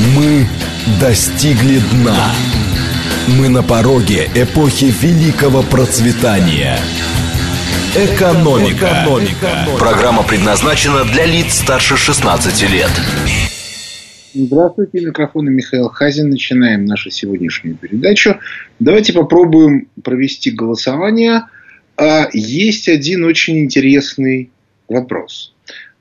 Мы достигли дна. Мы на пороге эпохи великого процветания. Экономика. Экономика. Программа предназначена для лиц старше 16 лет. Здравствуйте, микрофон Михаил Хазин. Начинаем нашу сегодняшнюю передачу. Давайте попробуем провести голосование. А, есть один очень интересный вопрос.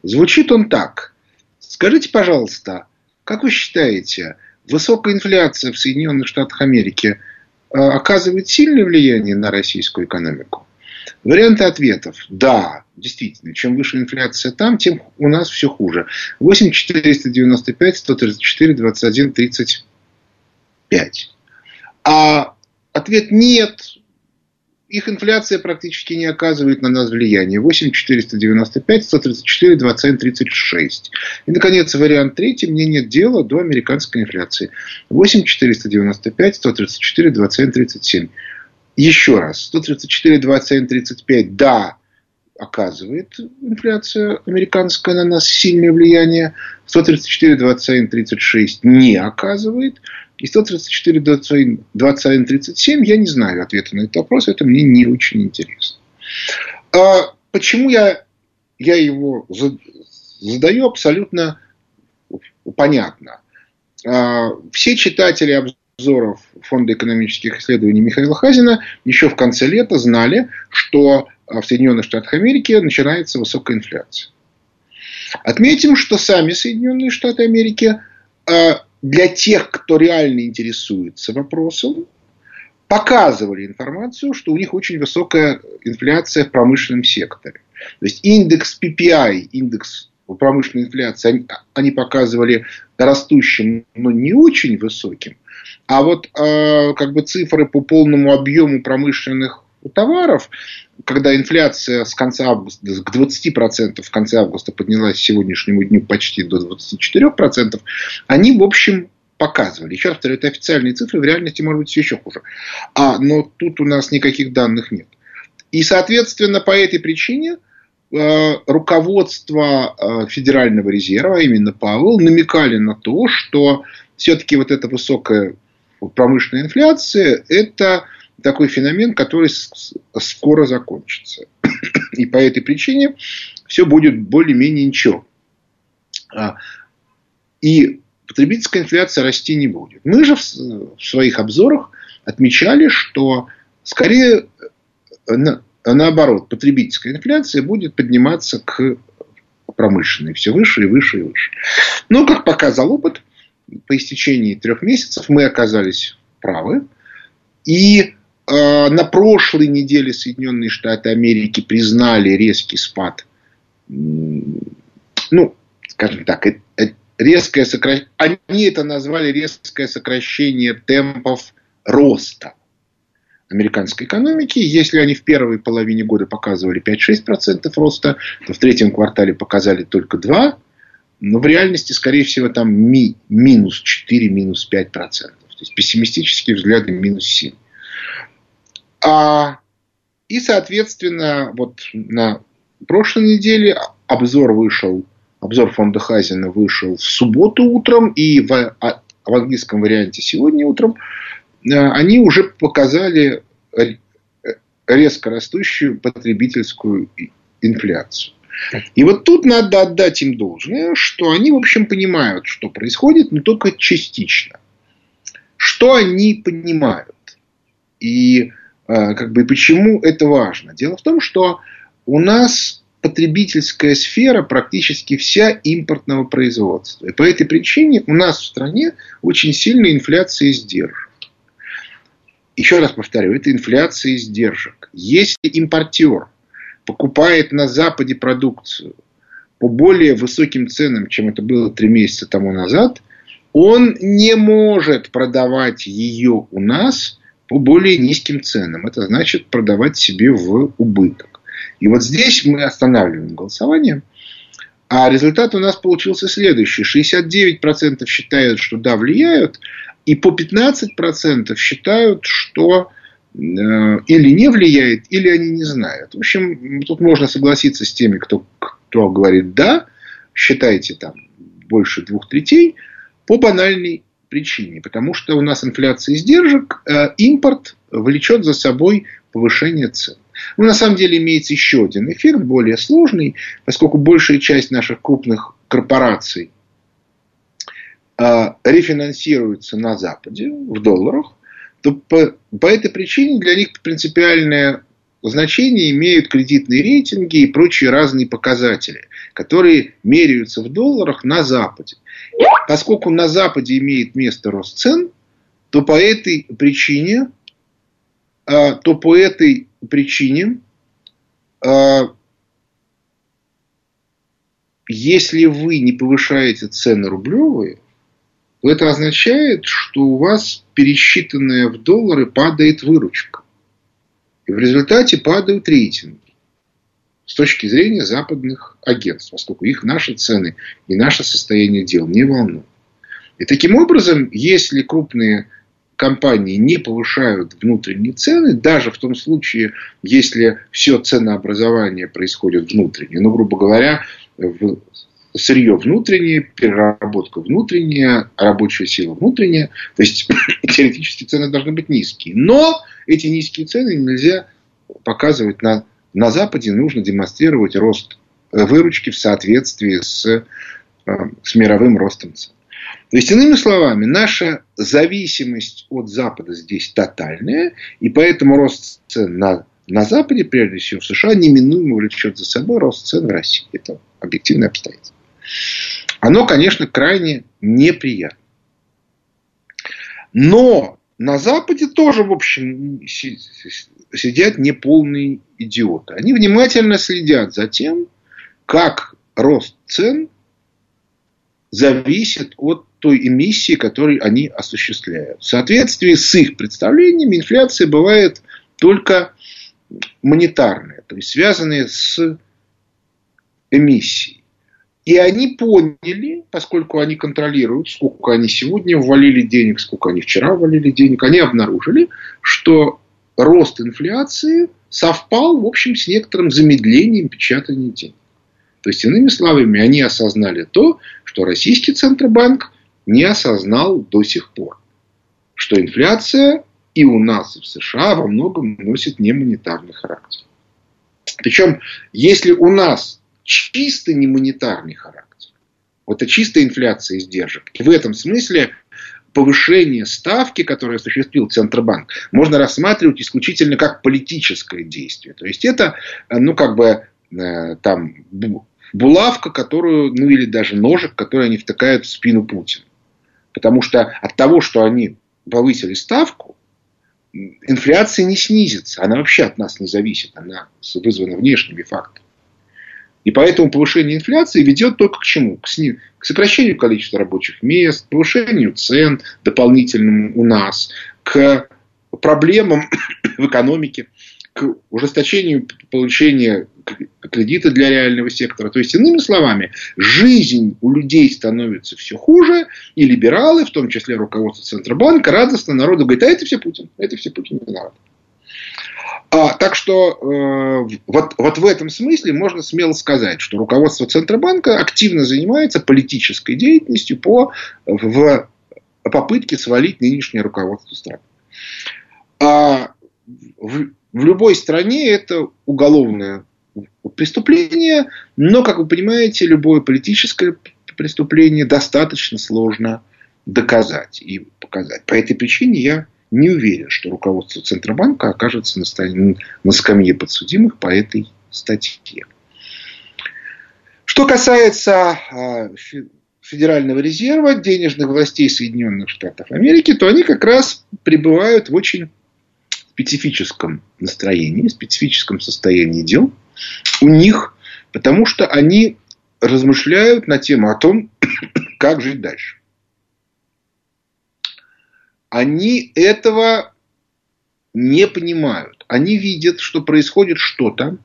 Звучит он так. Скажите, пожалуйста, как вы считаете, высокая инфляция в Соединенных Штатах Америки э, оказывает сильное влияние на российскую экономику? Варианты ответов. Да, действительно. Чем выше инфляция там, тем у нас все хуже. 8 495 134 21 35. А ответ нет их инфляция практически не оказывает на нас влияния. 8 495, 134, 27, 36. И, наконец, вариант третий. Мне нет дела до американской инфляции. 8 495, 134, 27, 37. Еще раз. 134, 27, 35. Да, оказывает инфляция американская на нас сильное влияние. 134, 27, 36 не оказывает. И 134, 21, 37, я не знаю ответа на этот вопрос, это мне не очень интересно. А почему я, я его задаю абсолютно понятно. А, все читатели обзоров Фонда экономических исследований Михаила Хазина еще в конце лета знали, что в Соединенных Штатах Америки начинается высокая инфляция. Отметим, что сами Соединенные Штаты Америки а, для тех, кто реально интересуется вопросом, показывали информацию, что у них очень высокая инфляция в промышленном секторе. То есть индекс PPI, индекс промышленной инфляции, они, они показывали растущим, но не очень высоким. А вот э, как бы цифры по полному объему промышленных товаров, когда инфляция с конца августа к 20% в конце августа поднялась к сегодняшнему дню почти до 24%, они, в общем, показывали. Еще раз повторяю, это официальные цифры, в реальности может быть еще хуже. А, но тут у нас никаких данных нет. И, соответственно, по этой причине э, руководство э, Федерального резерва, а именно Павел, намекали на то, что все-таки вот эта высокая промышленная инфляция – это такой феномен, который скоро закончится. И по этой причине все будет более-менее ничего. А, и потребительская инфляция расти не будет. Мы же в своих обзорах отмечали, что скорее наоборот, потребительская инфляция будет подниматься к промышленной все выше и выше и выше. Но, как показал опыт, по истечении трех месяцев мы оказались правы. И Э, на прошлой неделе Соединенные Штаты Америки признали резкий спад, ну, скажем так, э, э, резкое сокращение, они это назвали резкое сокращение темпов роста американской экономики. Если они в первой половине года показывали 5-6% роста, то в третьем квартале показали только 2%, но в реальности, скорее всего, там ми, минус 4, минус 5%. То есть пессимистические взгляды минус 7%. А, и, соответственно, вот на прошлой неделе обзор вышел, обзор фонда Хазина вышел в субботу утром, и в, а, в английском варианте сегодня утром э, они уже показали резко растущую потребительскую инфляцию. И вот тут надо отдать им должное, что они, в общем, понимают, что происходит, но только частично. Что они понимают? И как бы, почему это важно? Дело в том, что у нас потребительская сфера практически вся импортного производства. И по этой причине у нас в стране очень сильная инфляция издержек. Еще раз повторю, это инфляция издержек. Если импортер покупает на Западе продукцию по более высоким ценам, чем это было три месяца тому назад, он не может продавать ее у нас по более низким ценам. Это значит продавать себе в убыток. И вот здесь мы останавливаем голосование. А результат у нас получился следующий. 69% считают, что да, влияют. И по 15% считают, что э, или не влияет, или они не знают. В общем, тут можно согласиться с теми, кто, кто говорит да, считайте там больше двух третей. По банальной причине. Потому что у нас инфляция издержек, э, импорт влечет за собой повышение цен. Но на самом деле имеется еще один эффект, более сложный, поскольку большая часть наших крупных корпораций э, рефинансируется на Западе в долларах, то по, по этой причине для них принципиальное значение имеют кредитные рейтинги и прочие разные показатели, которые меряются в долларах на Западе. Поскольку на Западе имеет место рост цен, то по этой причине, а, то по этой причине, а, если вы не повышаете цены рублевые, то это означает, что у вас пересчитанная в доллары падает выручка. И в результате падают рейтинги с точки зрения западных агентств, поскольку их наши цены и наше состояние дел не волнуют. И таким образом, если крупные компании не повышают внутренние цены, даже в том случае, если все ценообразование происходит внутренне, ну, грубо говоря, сырье внутреннее, переработка внутренняя, рабочая сила внутренняя. То есть теоретически цены должны быть низкие. Но эти низкие цены нельзя показывать на, на Западе. Нужно демонстрировать рост э, выручки в соответствии с, э, с мировым ростом цен. То есть, иными словами, наша зависимость от Запада здесь тотальная, и поэтому рост цен на, на Западе, прежде всего в США, неминуемо влечет за собой рост цен в России. Это объективное обстоятельство. Оно, конечно, крайне неприятно. Но на Западе тоже, в общем, сидят неполные идиоты. Они внимательно следят за тем, как рост цен зависит от той эмиссии, которую они осуществляют. В соответствии с их представлениями инфляция бывает только монетарная, то есть связанная с эмиссией. И они поняли, поскольку они контролируют, сколько они сегодня ввалили денег, сколько они вчера ввалили денег, они обнаружили, что рост инфляции совпал, в общем, с некоторым замедлением печатания денег. То есть, иными словами, они осознали то, что российский Центробанк не осознал до сих пор. Что инфляция и у нас, и в США во многом носит не монетарный характер. Причем, если у нас чисто не монетарный характер. Вот это чистая инфляция издержек. И в этом смысле повышение ставки, которое осуществил Центробанк, можно рассматривать исключительно как политическое действие. То есть это, ну, как бы, э, там, булавка, которую, ну, или даже ножик, который они втыкают в спину Путина. Потому что от того, что они повысили ставку, инфляция не снизится. Она вообще от нас не зависит. Она вызвана внешними факторами. И поэтому повышение инфляции ведет только к чему? К, сни... к сокращению количества рабочих мест, повышению цен дополнительным у нас, к проблемам в экономике, к ужесточению получения кредита для реального сектора. То есть, иными словами, жизнь у людей становится все хуже, и либералы, в том числе руководство Центробанка, радостно народу говорят, а это все Путин, это все Путин виноват. А, так что э, вот, вот в этом смысле можно смело сказать, что руководство Центробанка активно занимается политической деятельностью по, в попытке свалить нынешнее руководство страны. А в, в любой стране это уголовное преступление, но, как вы понимаете, любое политическое преступление достаточно сложно доказать и показать. По этой причине я не уверен, что руководство Центробанка окажется на, на скамье подсудимых по этой статье. Что касается а, Федерального резерва, денежных властей Соединенных Штатов Америки, то они как раз пребывают в очень специфическом настроении, специфическом состоянии дел у них, потому что они размышляют на тему о том, как жить дальше они этого не понимают. Они видят, что происходит что-то.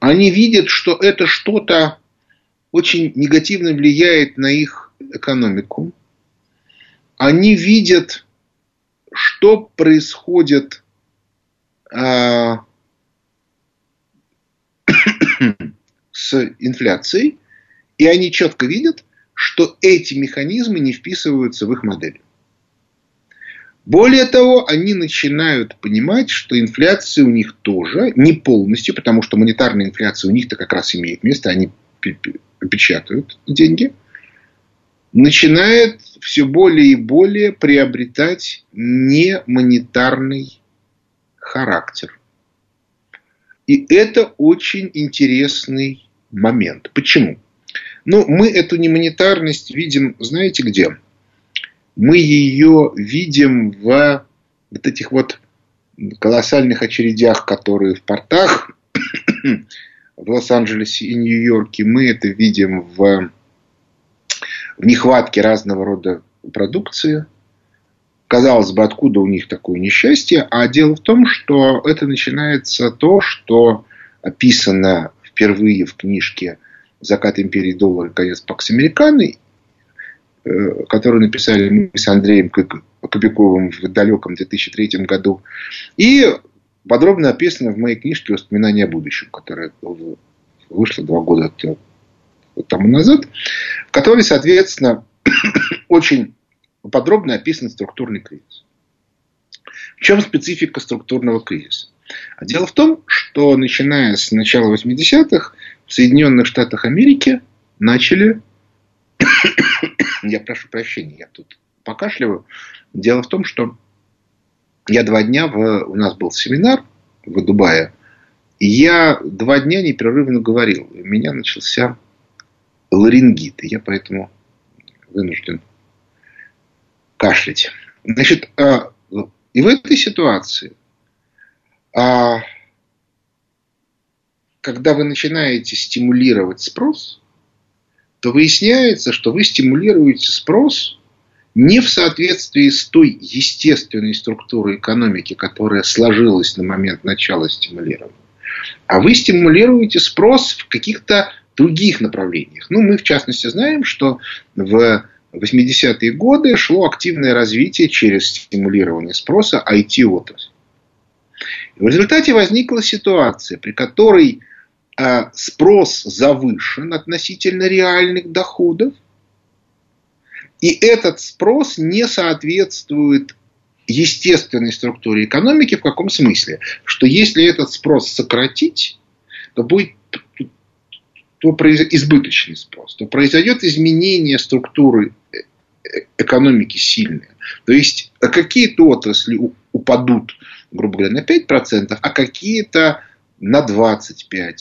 Они видят, что это что-то очень негативно влияет на их экономику. Они видят, что происходит э, с инфляцией. И они четко видят, что эти механизмы не вписываются в их модель. Более того, они начинают понимать, что инфляция у них тоже не полностью, потому что монетарная инфляция у них-то как раз имеет место, они печатают деньги, начинает все более и более приобретать не монетарный характер. И это очень интересный момент. Почему? Ну, мы эту немонетарность видим, знаете где? Мы ее видим в вот этих вот колоссальных очередях, которые в портах в Лос-Анджелесе и Нью-Йорке. Мы это видим в, в нехватке разного рода продукции. Казалось бы, откуда у них такое несчастье? А дело в том, что это начинается то, что описано впервые в книжке «Закат империи доллара. Конец Пакс Американы», которую написали мы с Андреем Кобяковым в далеком 2003 году. И подробно описано в моей книжке «Воспоминания о будущем», которая вышла два года тому назад, в которой, соответственно, очень подробно описан структурный кризис. В чем специфика структурного кризиса? А дело в том, что начиная с начала 80-х в Соединенных Штатах Америки начали... я прошу прощения, я тут покашливаю. Дело в том, что я два дня, в... у нас был семинар в Дубае, и я два дня непрерывно говорил. У меня начался ларингит, и я поэтому вынужден кашлять. Значит, а, и в этой ситуации, а, когда вы начинаете стимулировать спрос, то выясняется, что вы стимулируете спрос не в соответствии с той естественной структурой экономики, которая сложилась на момент начала стимулирования, а вы стимулируете спрос в каких-то других направлениях. Ну, мы, в частности, знаем, что в 80-е годы шло активное развитие через стимулирование спроса IT-отрасли. В результате возникла ситуация, при которой спрос завышен относительно реальных доходов, и этот спрос не соответствует естественной структуре экономики в каком смысле? Что если этот спрос сократить, то будет то избыточный спрос, то произойдет изменение структуры э, экономики сильное. То есть какие-то отрасли упадут, грубо говоря, на 5%, а какие-то на 25%,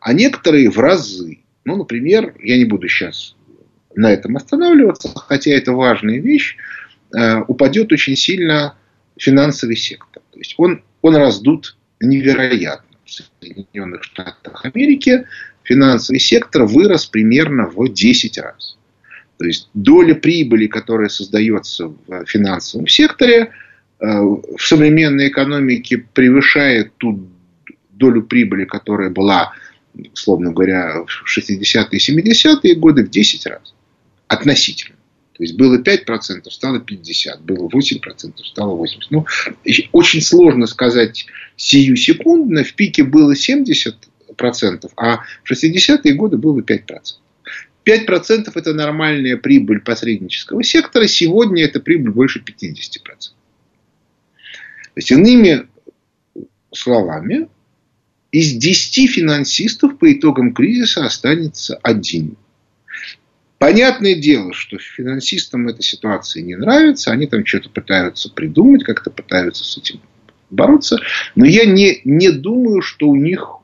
а некоторые в разы. Ну, например, я не буду сейчас на этом останавливаться, хотя это важная вещь, э, упадет очень сильно финансовый сектор. То есть он, он раздут невероятно. В Соединенных Штатах Америки финансовый сектор вырос примерно в 10 раз. То есть доля прибыли, которая создается в финансовом секторе, э, в современной экономике превышает ту долю прибыли, которая была, условно говоря, в 60-е и 70-е годы в 10 раз. Относительно. То есть было 5%, стало 50%, было 8%, стало 80%. Ну, очень сложно сказать сию секундно. В пике было 70%, а в 60-е годы было 5%. 5% это нормальная прибыль посреднического сектора, сегодня это прибыль больше 50%. То есть, иными словами, из 10 финансистов по итогам кризиса останется один. Понятное дело, что финансистам эта ситуация не нравится, они там что-то пытаются придумать, как-то пытаются с этим бороться, но я не, не думаю, что у них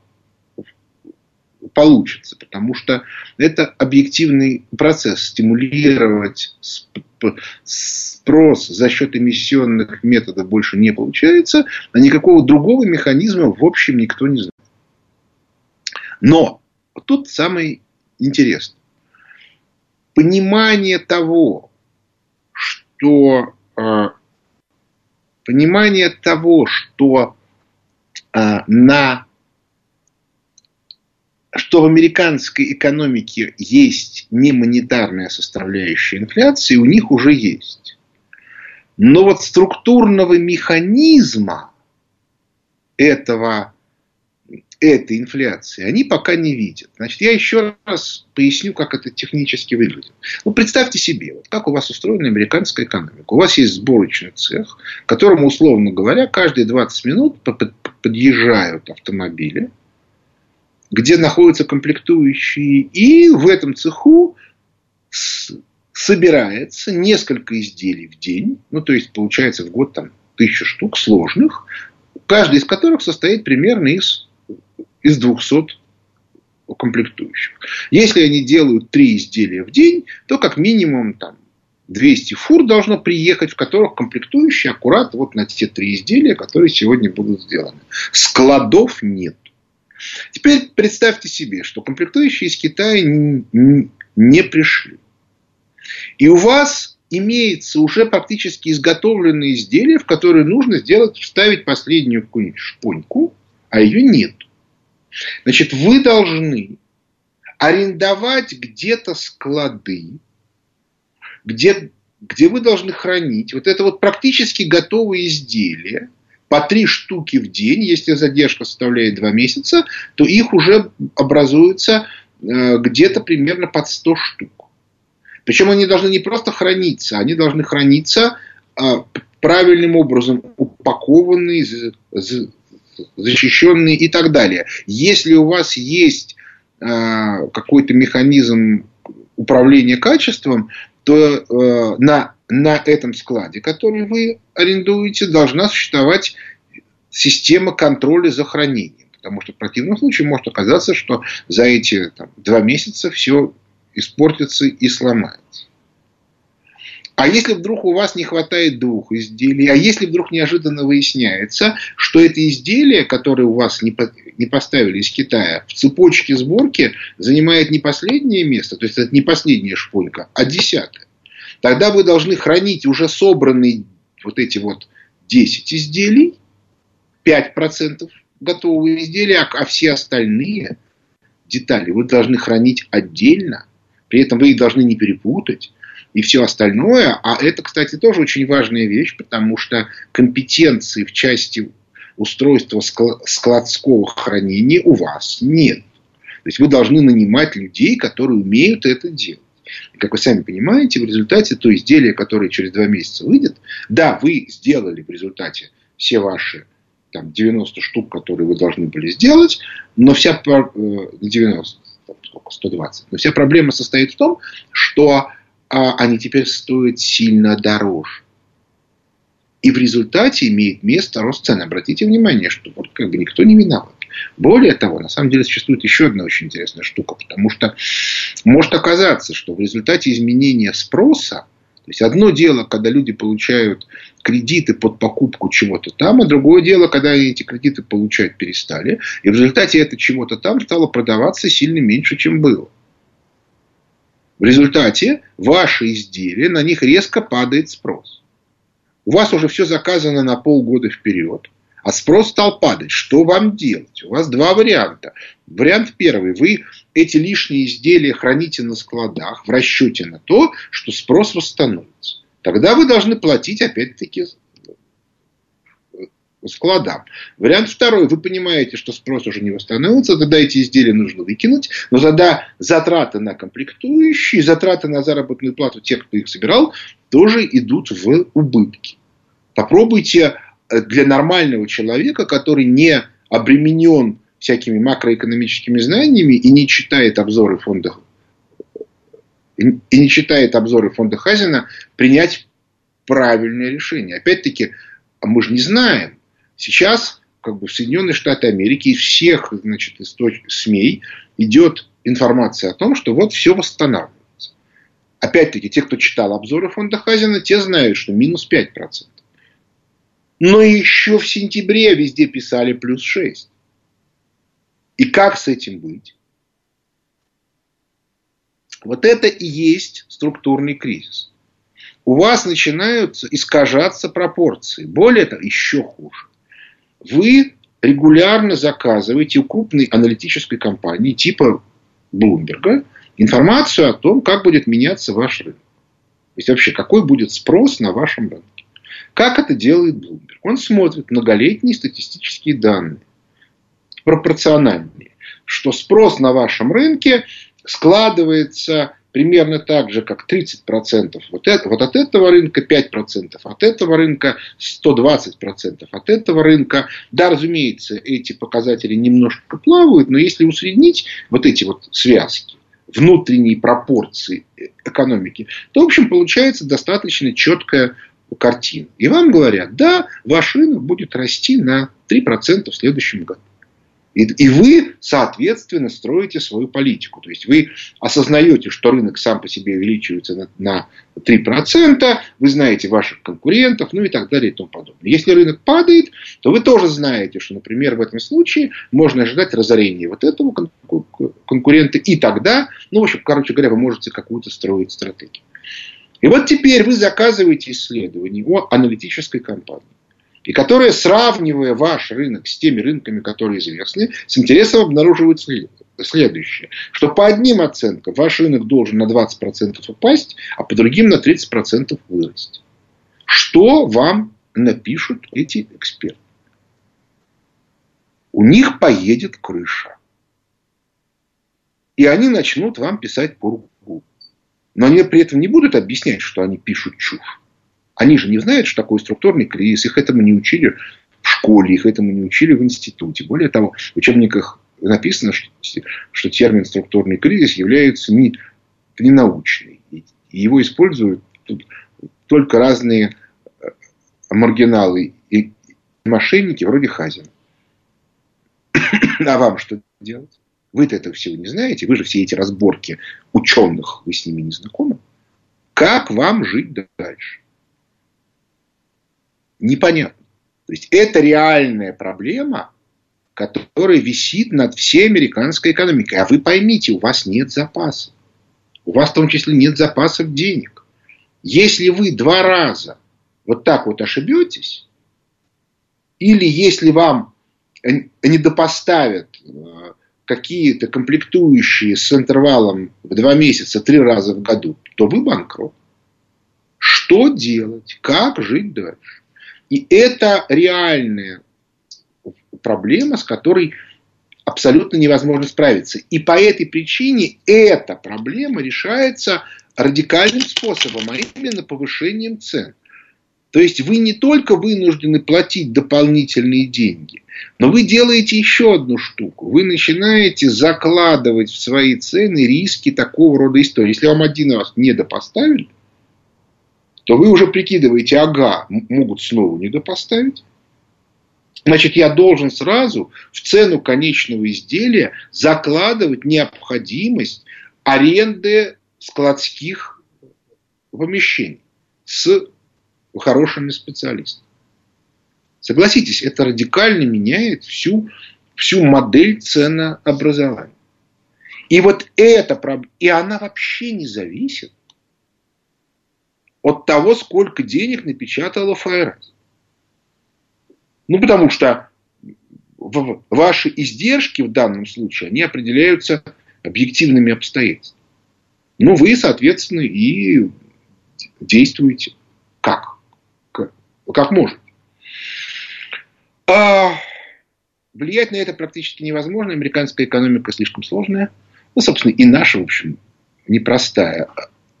получится, потому что это объективный процесс. Стимулировать спрос за счет эмиссионных методов больше не получается, а никакого другого механизма в общем никто не знает. Но тут самое интересное. Понимание того, что э, понимание того, что э, на что в американской экономике есть не монетарная составляющая инфляции, у них уже есть. Но вот структурного механизма этого этой инфляции они пока не видят. Значит, я еще раз поясню, как это технически выглядит. Ну, представьте себе, вот как у вас устроена американская экономика. У вас есть сборочный цех, к которому, условно говоря, каждые 20 минут подъезжают автомобили, где находятся комплектующие, и в этом цеху собирается несколько изделий в день, ну, то есть, получается, в год там тысяча штук сложных, каждый из которых состоит примерно из из 200 комплектующих. Если они делают три изделия в день, то как минимум там 200 фур должно приехать, в которых комплектующие аккурат вот на те три изделия, которые сегодня будут сделаны. Складов нет. Теперь представьте себе, что комплектующие из Китая не пришли. И у вас имеется уже практически изготовленные изделия, в которые нужно сделать, вставить последнюю шпоньку, а ее нет. Значит, вы должны арендовать где-то склады, где, где вы должны хранить вот это вот практически готовые изделия, по три штуки в день, если задержка составляет два месяца, то их уже образуется э, где-то примерно под 100 штук. Причем они должны не просто храниться, они должны храниться э, правильным образом упакованные, защищенные и так далее. Если у вас есть э, какой-то механизм управления качеством, то э, на, на этом складе, который вы арендуете, должна существовать система контроля за хранением. Потому что в противном случае может оказаться, что за эти там, два месяца все испортится и сломается. А если вдруг у вас не хватает двух изделий, а если вдруг неожиданно выясняется, что это изделие, которое у вас не, не поставили из Китая, в цепочке сборки занимает не последнее место, то есть это не последняя шпонька, а десятое, тогда вы должны хранить уже собранные вот эти вот 10 изделий, 5% готовые изделия, а, а все остальные детали вы должны хранить отдельно, при этом вы их должны не перепутать и все остальное. А это, кстати, тоже очень важная вещь, потому что компетенции в части устройства складского хранения у вас нет. То есть вы должны нанимать людей, которые умеют это делать. Как вы сами понимаете, в результате то изделие, которое через два месяца выйдет, да, вы сделали в результате все ваши там, 90 штук, которые вы должны были сделать, но вся 90, э, сколько, 120. Но вся проблема состоит в том, что а они теперь стоят сильно дороже. И в результате имеет место рост цен. Обратите внимание, что вот как бы никто не виноват. Более того, на самом деле существует еще одна очень интересная штука, потому что может оказаться, что в результате изменения спроса, то есть одно дело, когда люди получают кредиты под покупку чего-то там, а другое дело, когда эти кредиты получать перестали, и в результате это чего-то там стало продаваться сильно меньше, чем было. В результате ваши изделия, на них резко падает спрос. У вас уже все заказано на полгода вперед, а спрос стал падать. Что вам делать? У вас два варианта. Вариант первый. Вы эти лишние изделия храните на складах в расчете на то, что спрос восстановится. Тогда вы должны платить опять-таки складам. Вариант второй. Вы понимаете, что спрос уже не восстановится, тогда эти изделия нужно выкинуть, но тогда затраты на комплектующие, затраты на заработную плату тех, кто их собирал, тоже идут в убытки. Попробуйте э, для нормального человека, который не обременен всякими макроэкономическими знаниями и не читает обзоры фонда и не читает обзоры фонда Хазина, принять правильное решение. Опять-таки, а мы же не знаем, Сейчас как бы в Соединенные Штаты Америки из всех значит, источников СМИ идет информация о том, что вот все восстанавливается. Опять-таки, те, кто читал обзоры фонда Хазина, те знают, что минус 5%. Но еще в сентябре везде писали плюс 6. И как с этим быть? Вот это и есть структурный кризис. У вас начинают искажаться пропорции. Более того, еще хуже вы регулярно заказываете у крупной аналитической компании типа Bloomberg информацию о том, как будет меняться ваш рынок. То есть вообще, какой будет спрос на вашем рынке. Как это делает Bloomberg? Он смотрит многолетние статистические данные. пропорциональнее. Что спрос на вашем рынке складывается примерно так же, как 30% вот, это, вот от этого рынка, 5% от этого рынка, 120% от этого рынка. Да, разумеется, эти показатели немножко плавают, но если усреднить вот эти вот связки, внутренние пропорции экономики, то, в общем, получается достаточно четкая картина. И вам говорят, да, ваш рынок будет расти на 3% в следующем году. И, и вы, соответственно, строите свою политику. То есть вы осознаете, что рынок сам по себе увеличивается на, на 3%, вы знаете ваших конкурентов, ну и так далее и тому подобное. Если рынок падает, то вы тоже знаете, что, например, в этом случае можно ожидать разорения вот этого конкурента, и тогда, ну, в общем, короче говоря, вы можете какую-то строить стратегию. И вот теперь вы заказываете исследование о аналитической компании и которая, сравнивая ваш рынок с теми рынками, которые известны, с интересом обнаруживает следующее. Что по одним оценкам ваш рынок должен на 20% упасть, а по другим на 30% вырасти. Что вам напишут эти эксперты? У них поедет крыша. И они начнут вам писать пургу. Но они при этом не будут объяснять, что они пишут чушь. Они же не знают, что такое структурный кризис, их этому не учили в школе, их этому не учили в институте. Более того, в учебниках написано, что, что термин структурный кризис является не, не научный. И его используют только разные э, маргиналы и мошенники вроде Хазина. А вам что делать? Вы-то этого всего не знаете. Вы же все эти разборки ученых, вы с ними не знакомы. Как вам жить дальше? непонятно. То есть это реальная проблема, которая висит над всей американской экономикой. А вы поймите, у вас нет запасов. У вас в том числе нет запасов денег. Если вы два раза вот так вот ошибетесь, или если вам недопоставят э, какие-то комплектующие с интервалом в два месяца три раза в году, то вы банкрот. Что делать? Как жить дальше? И это реальная проблема, с которой абсолютно невозможно справиться. И по этой причине эта проблема решается радикальным способом, а именно повышением цен. То есть вы не только вынуждены платить дополнительные деньги, но вы делаете еще одну штуку. Вы начинаете закладывать в свои цены риски такого рода истории. Если вам один раз недопоставили, то вы уже прикидываете, ага, могут снова недопоставить. Значит, я должен сразу в цену конечного изделия закладывать необходимость аренды складских помещений с хорошими специалистами. Согласитесь, это радикально меняет всю, всю модель ценообразования. И вот эта проблема, и она вообще не зависит от того, сколько денег напечатала ФРС. Ну, потому что ваши издержки в данном случае, они определяются объективными обстоятельствами. Ну, вы, соответственно, и действуете? Как можете. А влиять на это практически невозможно. Американская экономика слишком сложная. Ну, собственно, и наша, в общем, непростая.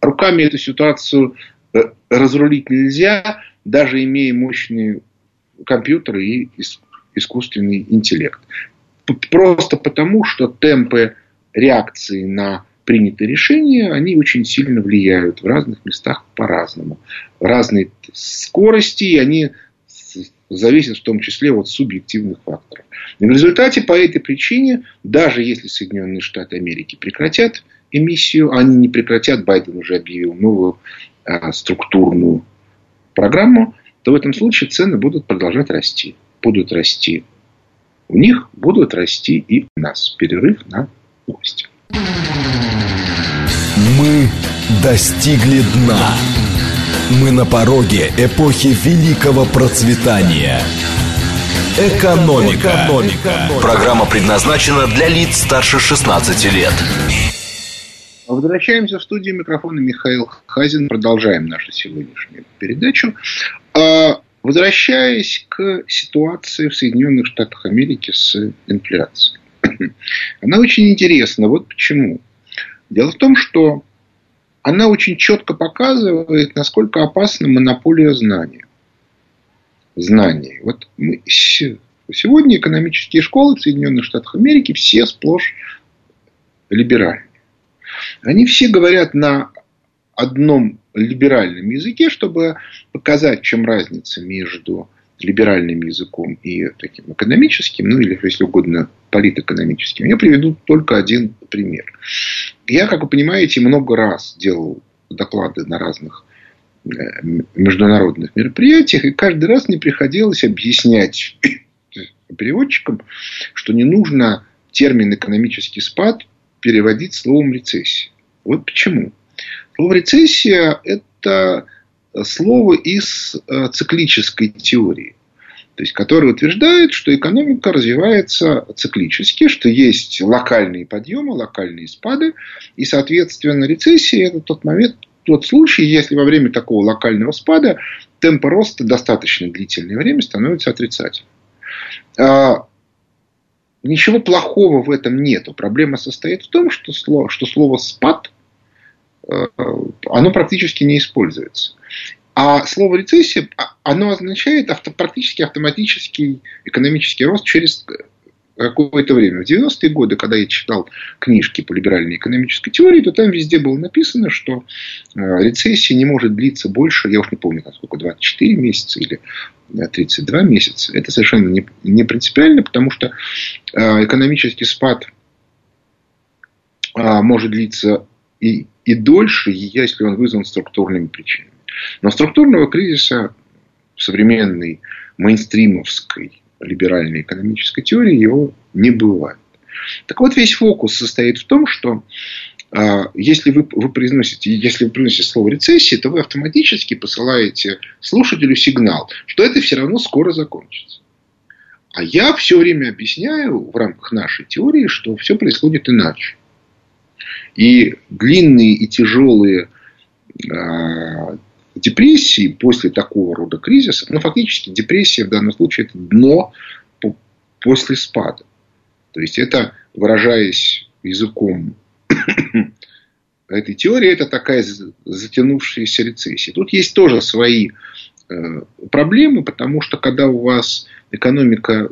Руками эту ситуацию Э, разрулить нельзя, даже имея мощные компьютеры и искусственный интеллект. Просто потому, что темпы реакции на принятые решения, они очень сильно влияют в разных местах по-разному. В разной скорости, и они зависят в том числе от субъективных факторов. И в результате по этой причине, даже если Соединенные Штаты Америки прекратят эмиссию, они не прекратят, Байден уже объявил новую а, структурную программу, то в этом случае цены будут продолжать расти. Будут расти у них, будут расти и у нас. Перерыв на новости. Мы достигли дна. Мы на пороге эпохи великого процветания. Экономика. Экономика. Программа предназначена для лиц старше 16 лет. Возвращаемся в студию микрофона Михаил Хазин. Продолжаем нашу сегодняшнюю передачу. А, Возвращаясь к ситуации в Соединенных Штатах Америки с инфляцией. Она очень интересна. Вот почему. Дело в том, что она очень четко показывает, насколько опасна монополия знания. Знаний. Вот мы, сегодня экономические школы в Соединенных Штатах Америки все сплошь либеральные. Они все говорят на одном либеральном языке, чтобы показать, чем разница между либеральным языком и таким экономическим, ну или, если угодно, политэкономическим. Я приведу только один пример. Я, как вы понимаете, много раз делал доклады на разных э, международных мероприятиях, и каждый раз мне приходилось объяснять переводчикам, что не нужно термин экономический спад переводить словом рецессия. Вот почему. Слово рецессия – это слово из э, циклической теории. То есть, которая утверждает, что экономика развивается циклически, что есть локальные подъемы, локальные спады, и, соответственно, рецессия – это тот момент, тот случай, если во время такого локального спада темпы роста достаточно длительное время становится отрицательным. А, ничего плохого в этом нету. Проблема состоит в том, что слово, что слово «спад» Э, оно практически не используется. А слово рецессия, а, оно означает авто, практически автоматический экономический рост через какое-то время. В 90-е годы, когда я читал книжки по либеральной экономической теории, то там везде было написано, что э, рецессия не может длиться больше, я уж не помню, сколько, 24 месяца или 32 месяца. Это совершенно не, не принципиально, потому что э, экономический спад может длиться и и дольше, если он вызван структурными причинами. Но структурного кризиса в современной мейнстримовской либеральной экономической теории его не бывает. Так вот, весь фокус состоит в том, что э, если вы, вы произносите, если вы произносите слово рецессия, то вы автоматически посылаете слушателю сигнал, что это все равно скоро закончится. А я все время объясняю в рамках нашей теории, что все происходит иначе. И длинные и тяжелые э, депрессии после такого рода кризиса, ну, фактически депрессия в данном случае это дно после спада. То есть, это, выражаясь языком этой теории, это такая затянувшаяся рецессия. Тут есть тоже свои э, проблемы, потому что когда у вас экономика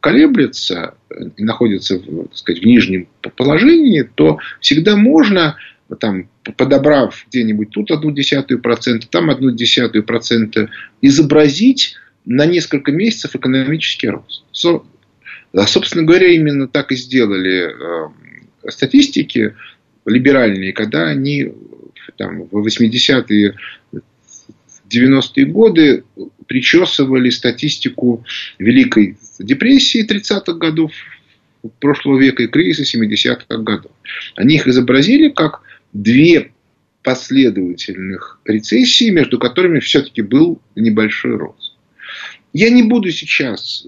колеблется и находится так сказать, в нижнем положении, то всегда можно, там, подобрав где-нибудь тут одну десятую процента, там одну десятую процента, изобразить на несколько месяцев экономический рост. Собственно говоря, именно так и сделали э, статистики либеральные, когда они там, в 80-е 90-е годы причесывали статистику Великой депрессии 30-х годов прошлого века и кризиса 70-х годов. Они их изобразили как две последовательных рецессии, между которыми все-таки был небольшой рост. Я не буду сейчас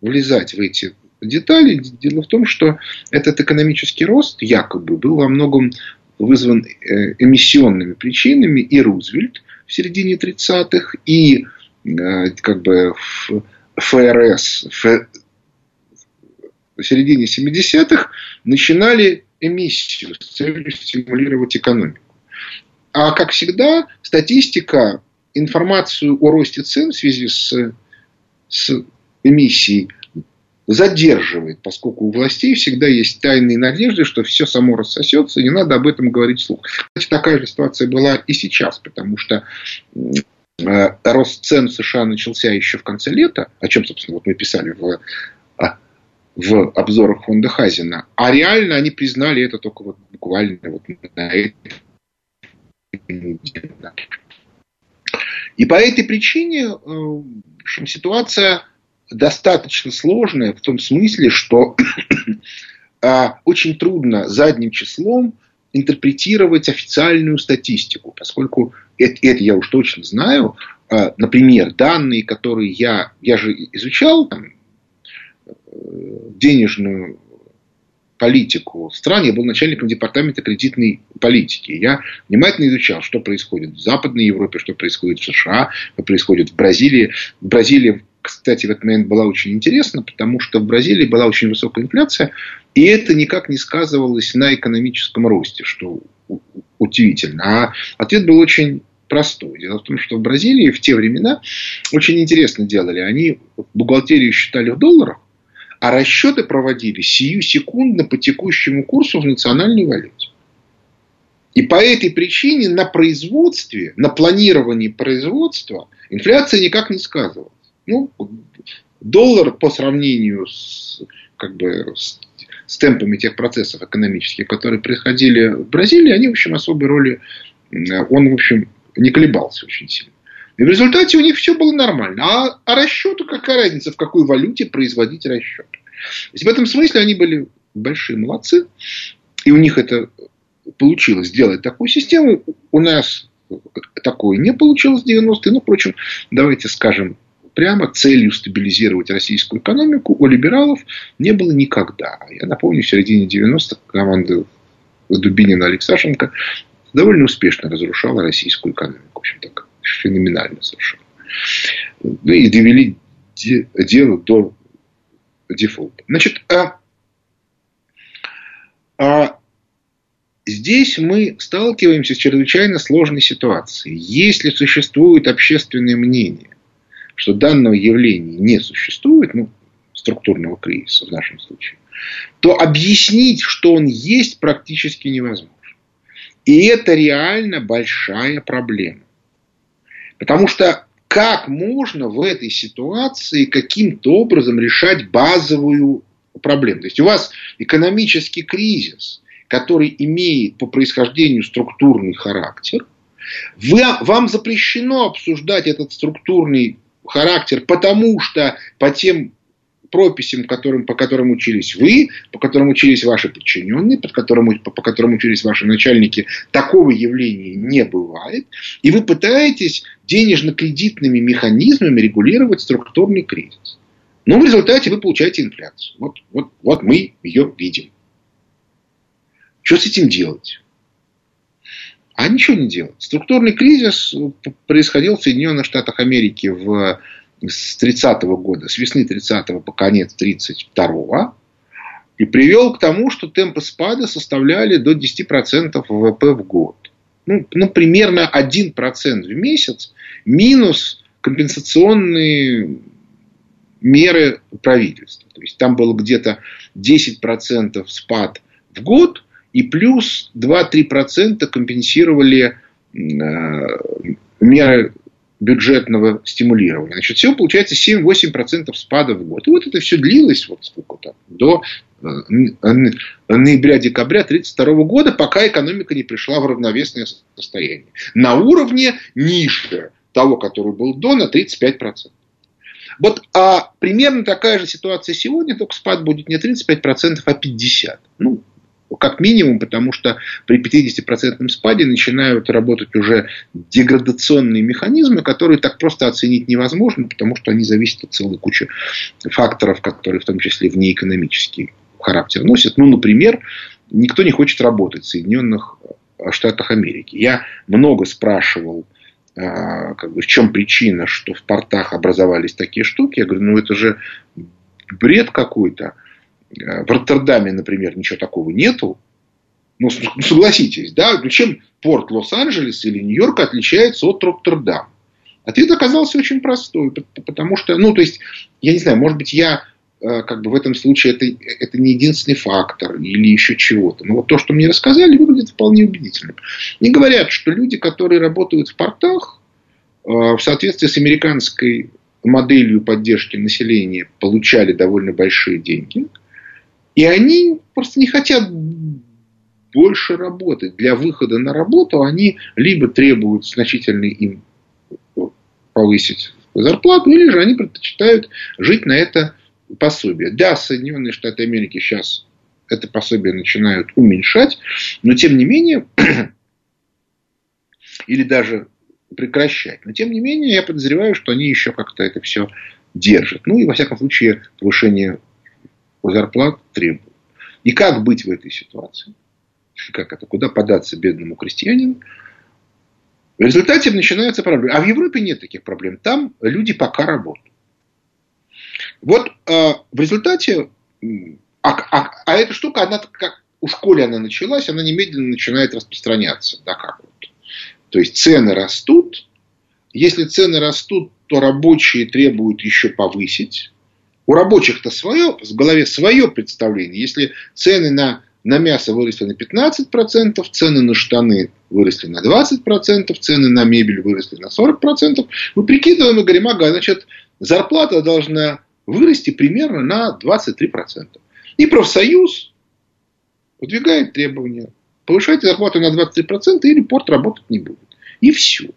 влезать в эти детали. Дело в том, что этот экономический рост якобы был во многом вызван э, эмиссионными причинами. И Рузвельт в середине 30-х, и э, как бы ФРС в середине 70-х начинали эмиссию с целью стимулировать экономику. А как всегда, статистика информацию о росте цен в связи с, с эмиссией задерживает, поскольку у властей всегда есть тайные надежды, что все само рассосется, и не надо об этом говорить вслух. Кстати, такая же ситуация была и сейчас, потому что Э, рост цен в США начался еще в конце лета, о чем, собственно, вот мы писали в, в обзорах фонда Хазина, а реально они признали это только вот буквально вот на этой И по этой причине э, в общем, ситуация достаточно сложная в том смысле, что а, очень трудно задним числом интерпретировать официальную статистику, поскольку это, это я уж точно знаю. А, например, данные, которые я, я же изучал, там, денежную политику стран, я был начальником департамента кредитной политики. Я внимательно изучал, что происходит в Западной Европе, что происходит в США, что происходит в Бразилии. В Бразилии, кстати, в этот момент была очень интересна, потому что в Бразилии была очень высокая инфляция, и это никак не сказывалось на экономическом росте, что удивительно. А ответ был очень простой. Дело в том, что в Бразилии в те времена очень интересно делали. Они бухгалтерию считали в долларах, а расчеты проводили сию секундно по текущему курсу в национальной валюте. И по этой причине на производстве, на планировании производства инфляция никак не сказывалась. Ну, доллар по сравнению с, как бы, с, с темпами тех процессов экономических, которые происходили в Бразилии, они, в общем, особой роли, он, в общем, не колебался очень сильно. И в результате у них все было нормально. А, а расчету какая разница, в какой валюте производить расчет. в этом смысле они были большие молодцы. И у них это получилось сделать такую систему. У нас такое не получилось в 90-е. Ну, впрочем, давайте скажем прямо, целью стабилизировать российскую экономику у либералов не было никогда. Я напомню, в середине 90-х команда Дубинина Алексашенко довольно успешно разрушала российскую экономику. В общем, так феноменально совершенно. Ну и довели дело до дефолта. Значит, а, а здесь мы сталкиваемся с чрезвычайно сложной ситуацией. Если существует общественное мнение, что данного явления не существует, ну, структурного кризиса в нашем случае, то объяснить, что он есть, практически невозможно. И это реально большая проблема. Потому что как можно в этой ситуации каким-то образом решать базовую проблему? То есть у вас экономический кризис, который имеет по происхождению структурный характер. Вы, вам запрещено обсуждать этот структурный характер, потому что по тем прописям, которым, по которым учились вы, по которым учились ваши подчиненные, по которым, по, по которым учились ваши начальники, такого явления не бывает. И вы пытаетесь денежно-кредитными механизмами регулировать структурный кризис. Но в результате вы получаете инфляцию. Вот, вот, вот мы ее видим. Что с этим делать? А ничего не делать. Структурный кризис происходил в Соединенных Штатах Америки в с 30 -го года, с весны 30 по конец 32 и привел к тому, что темпы спада составляли до 10% ВВП в год. Ну, ну, примерно 1% в месяц минус компенсационные меры правительства. То есть там было где-то 10% спад в год, и плюс 2-3% компенсировали э, меры бюджетного стимулирования. Значит, всего получается 7-8% спада в год. И вот это все длилось вот сколько-то, до э, ноября-декабря 1932 года, пока экономика не пришла в равновесное состояние. На уровне ниже того, который был до, на 35%. Вот а примерно такая же ситуация сегодня, только спад будет не 35%, а 50%. Ну, как минимум, потому что при 50% спаде начинают работать уже деградационные механизмы, которые так просто оценить невозможно, потому что они зависят от целой кучи факторов, которые в том числе внеэкономический характер носят. Ну, например, никто не хочет работать в Соединенных Штатах Америки. Я много спрашивал, а, как бы, в чем причина, что в портах образовались такие штуки. Я говорю, ну это же бред какой-то. Э, в Роттердаме, например, ничего такого нету. Ну, согласитесь, да? Ну, чем порт Лос-Анджелес или Нью-Йорк отличается от Роттердама? Ответ оказался очень простой, потому что, ну, то есть, я не знаю, может быть, я э, как бы в этом случае это, это не единственный фактор или еще чего-то. Но вот то, что мне рассказали, выглядит вполне убедительным. Не говорят, что люди, которые работают в портах, э, в соответствии с американской моделью поддержки населения, получали довольно большие деньги – и они просто не хотят больше работать. Для выхода на работу они либо требуют значительно им повысить зарплату, или же они предпочитают жить на это пособие. Да, Соединенные Штаты Америки сейчас это пособие начинают уменьшать, но тем не менее, или даже прекращать. Но тем не менее, я подозреваю, что они еще как-то это все держат. Ну и во всяком случае, повышение зарплат требуют. И как быть в этой ситуации? Как это? Куда податься бедному крестьянину? В результате начинаются проблемы. А в Европе нет таких проблем. Там люди пока работают. Вот э, в результате, а, а, а эта штука, она как у школе она началась, она немедленно начинает распространяться. Да как вот. То есть цены растут. Если цены растут, то рабочие требуют еще повысить. У рабочих-то свое, в голове свое представление. Если цены на, на мясо выросли на 15%, цены на штаны выросли на 20%, цены на мебель выросли на 40%, мы прикидываем и говорим, ага, значит, зарплата должна вырасти примерно на 23%. И профсоюз выдвигает требования. Повышайте зарплату на 23% или порт работать не будет. И все.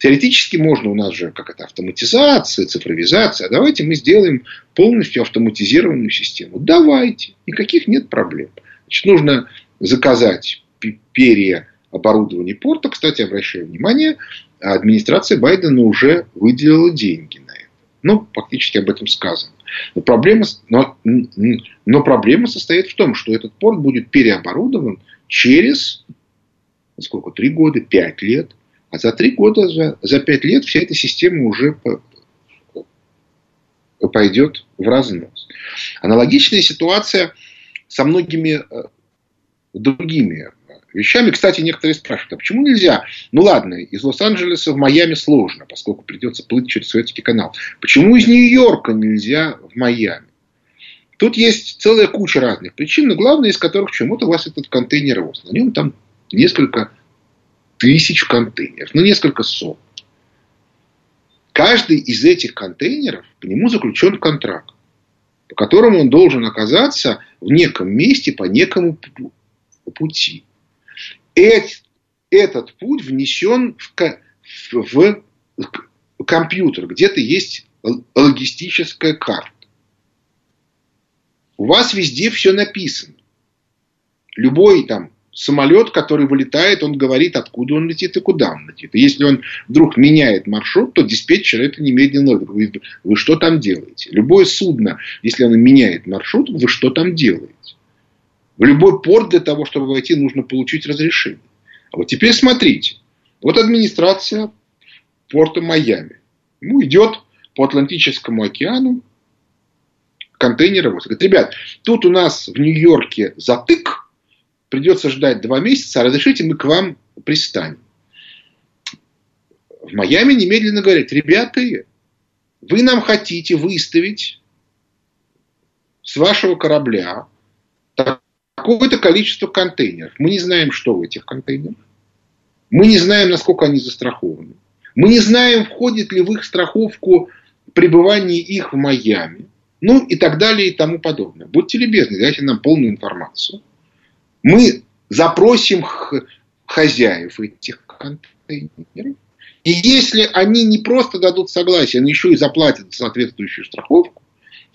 Теоретически можно у нас же, как это, автоматизация, цифровизация. Давайте мы сделаем полностью автоматизированную систему. Давайте. Никаких нет проблем. Значит, нужно заказать перья оборудование порта. Кстати, обращаю внимание, администрация Байдена уже выделила деньги на это. Ну, фактически об этом сказано. Но проблема, но, но проблема состоит в том, что этот порт будет переоборудован через сколько, три года, пять лет. А за три года, за, за пять лет вся эта система уже пойдет в разнос. Аналогичная ситуация со многими э, другими вещами. Кстати, некоторые спрашивают, а почему нельзя? Ну ладно, из Лос-Анджелеса в Майами сложно, поскольку придется плыть через Суэцкий канал. Почему из Нью-Йорка нельзя в Майами? Тут есть целая куча разных причин, но главное из которых почему-то у вас этот контейнер рос. На нем там несколько тысяч контейнеров, ну несколько сот. Каждый из этих контейнеров, по нему заключен контракт, по которому он должен оказаться в неком месте по некому пути этот путь внесен в, в компьютер. Где-то есть логистическая карта. У вас везде все написано. Любой там самолет, который вылетает, он говорит, откуда он летит и куда он летит. И если он вдруг меняет маршрут, то диспетчер это немедленно говорит, вы что там делаете? Любое судно, если оно меняет маршрут, вы что там делаете? В любой порт для того, чтобы войти, нужно получить разрешение. А вот теперь смотрите. Вот администрация порта Майами. Ну, идет по Атлантическому океану контейнеровоз. Говорит, ребят, тут у нас в Нью-Йорке затык, придется ждать два месяца, а разрешите мы к вам пристанем. В Майами немедленно говорят, ребята, вы нам хотите выставить с вашего корабля какое-то количество контейнеров. Мы не знаем, что в этих контейнерах. Мы не знаем, насколько они застрахованы. Мы не знаем, входит ли в их страховку пребывание их в Майами. Ну и так далее и тому подобное. Будьте любезны, дайте нам полную информацию. Мы запросим хозяев этих контейнеров. И если они не просто дадут согласие, но еще и заплатят соответствующую страховку,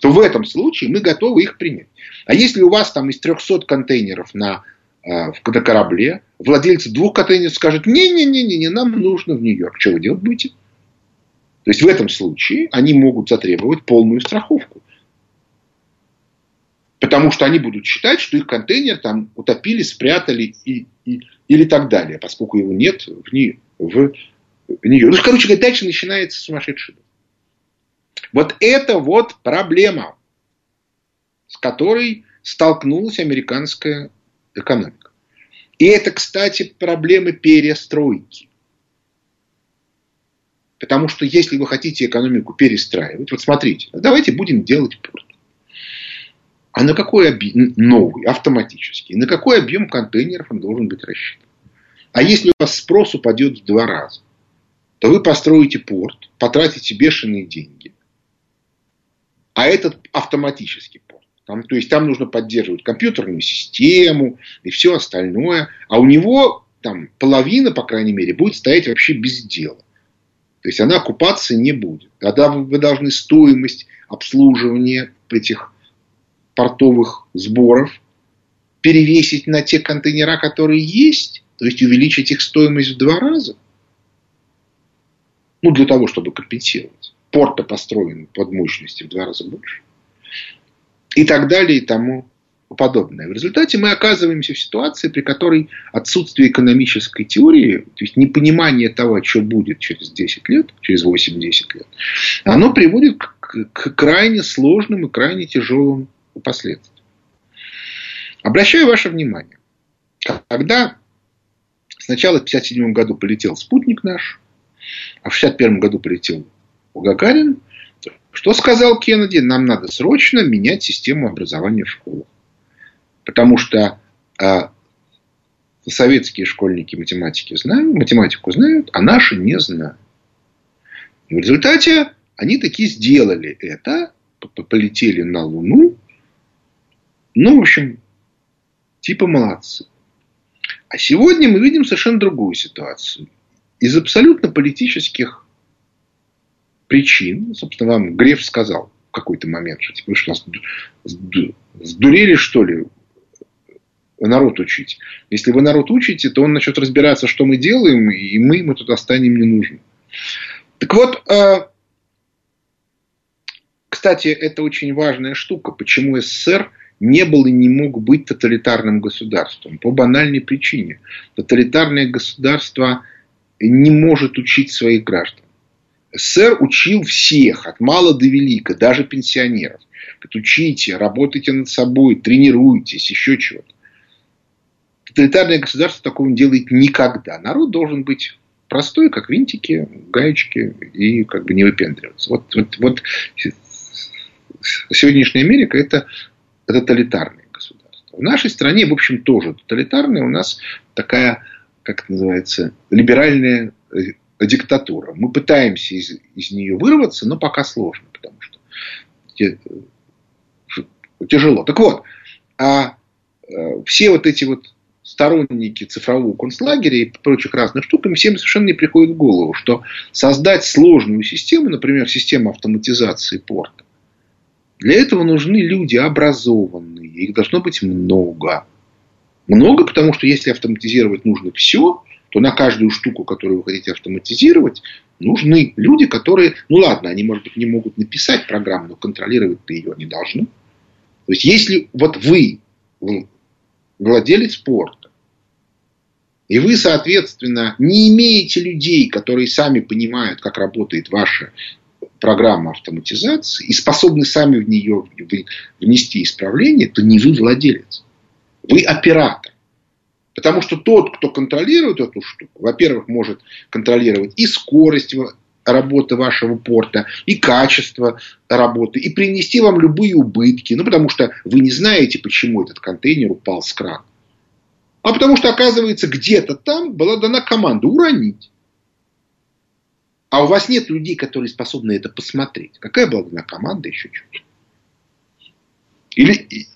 то в этом случае мы готовы их принять. А если у вас там из 300 контейнеров на, э, на корабле, владельцы двух контейнеров скажут, не-не-не, нам нужно в Нью-Йорк. Что вы делать будете? То есть в этом случае они могут затребовать полную страховку. Потому что они будут считать, что их контейнер там утопили, спрятали и, и, или так далее, поскольку его нет в, в, в Нью-Йорке. Ну, короче говоря, дальше начинается сумасшедший. Вот это вот проблема, с которой столкнулась американская экономика. И это, кстати, проблемы перестройки. Потому что если вы хотите экономику перестраивать, вот смотрите, давайте будем делать порт. А на какой объем, новый, автоматический, на какой объем контейнеров он должен быть рассчитан? А если у вас спрос упадет в два раза, то вы построите порт, потратите бешеные деньги, а этот автоматический порт. Там, то есть там нужно поддерживать компьютерную систему и все остальное. А у него там половина, по крайней мере, будет стоять вообще без дела. То есть она окупаться не будет. Тогда вы должны стоимость обслуживания этих портовых сборов перевесить на те контейнера, которые есть, то есть увеличить их стоимость в два раза. Ну, для того, чтобы компенсировать порта построен под мощностью в два раза больше. И так далее, и тому подобное. В результате мы оказываемся в ситуации, при которой отсутствие экономической теории, то есть непонимание того, что будет через 10 лет, через 8-10 лет, оно приводит к, к крайне сложным и крайне тяжелым последствиям. Обращаю ваше внимание, когда сначала в 1957 году полетел спутник наш, а в 1961 году полетел Гагарин, что сказал Кеннеди? Нам надо срочно менять систему образования в школах. Потому что э, советские школьники математики знают, математику знают, а наши не знают. И в результате они таки сделали это, полетели на Луну. Ну, в общем, типа молодцы. А сегодня мы видим совершенно другую ситуацию. Из абсолютно политических причин, собственно, вам Греф сказал в какой-то момент, что типа, вы что, сдурели, что ли, народ учить. Если вы народ учите, то он начнет разбираться, что мы делаем, и мы ему туда станем не нужны. Так вот, э, кстати, это очень важная штука. Почему СССР не был и не мог быть тоталитарным государством? По банальной причине. Тоталитарное государство не может учить своих граждан. СССР учил всех, от мала до велика, даже пенсионеров. Учите, работайте над собой, тренируйтесь, еще чего-то. Тоталитарное государство такого не делает никогда. Народ должен быть простой, как винтики, гаечки, и как бы не выпендриваться. Вот, вот, вот сегодняшняя Америка это тоталитарное государство. В нашей стране, в общем, тоже тоталитарное. У нас такая, как это называется, либеральная диктатура. Мы пытаемся из, из нее вырваться, но пока сложно, потому что тяжело. Так вот, а э, все вот эти вот сторонники цифрового концлагеря и прочих разных штук, им всем совершенно не приходит в голову, что создать сложную систему, например, систему автоматизации порта, для этого нужны люди образованные, их должно быть много. Много, потому что если автоматизировать нужно все, то на каждую штуку, которую вы хотите автоматизировать, нужны люди, которые, ну ладно, они, может быть, не могут написать программу, но контролировать-то ее не должны. То есть, если вот вы, владелец спорта, и вы, соответственно, не имеете людей, которые сами понимают, как работает ваша программа автоматизации и способны сами в нее внести исправление, то не вы владелец. Вы оператор. Потому что тот, кто контролирует эту штуку, во-первых, может контролировать и скорость работы вашего порта, и качество работы, и принести вам любые убытки. Ну, потому что вы не знаете, почему этот контейнер упал с крана. А потому что, оказывается, где-то там была дана команда уронить. А у вас нет людей, которые способны это посмотреть. Какая была дана команда, еще что-то. Или,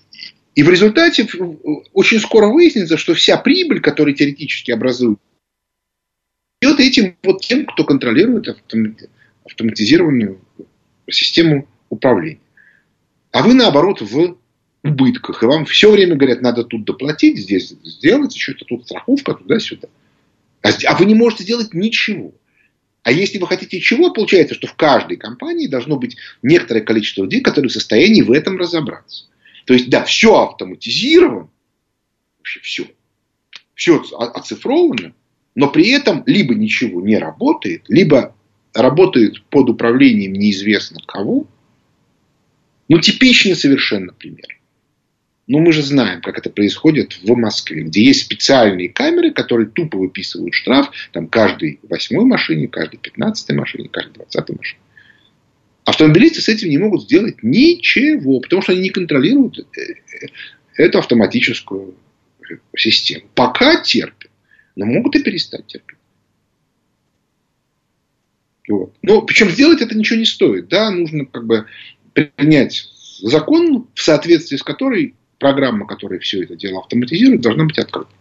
и в результате очень скоро выяснится, что вся прибыль, которая теоретически образует, идет этим вот тем, кто контролирует автоматизированную систему управления. А вы, наоборот, в убытках. И вам все время говорят, надо тут доплатить, здесь сделать, что-то тут страховка, туда-сюда. А, а вы не можете сделать ничего. А если вы хотите чего, получается, что в каждой компании должно быть некоторое количество людей, которые в состоянии в этом разобраться. То есть, да, все автоматизировано, вообще все, все оцифровано, но при этом либо ничего не работает, либо работает под управлением неизвестно кого. Ну, типичный совершенно пример. Но мы же знаем, как это происходит в Москве, где есть специальные камеры, которые тупо выписывают штраф там, каждой восьмой машине, каждой пятнадцатой машине, каждой двадцатой машине. Автомобилисты с этим не могут сделать ничего, потому что они не контролируют э, э, эту автоматическую систему. Пока терпят, но могут и перестать терпеть. Вот. Но причем сделать это ничего не стоит. Да, нужно как бы принять закон, в соответствии с которой программа, которая все это дело автоматизирует, должна быть открыта.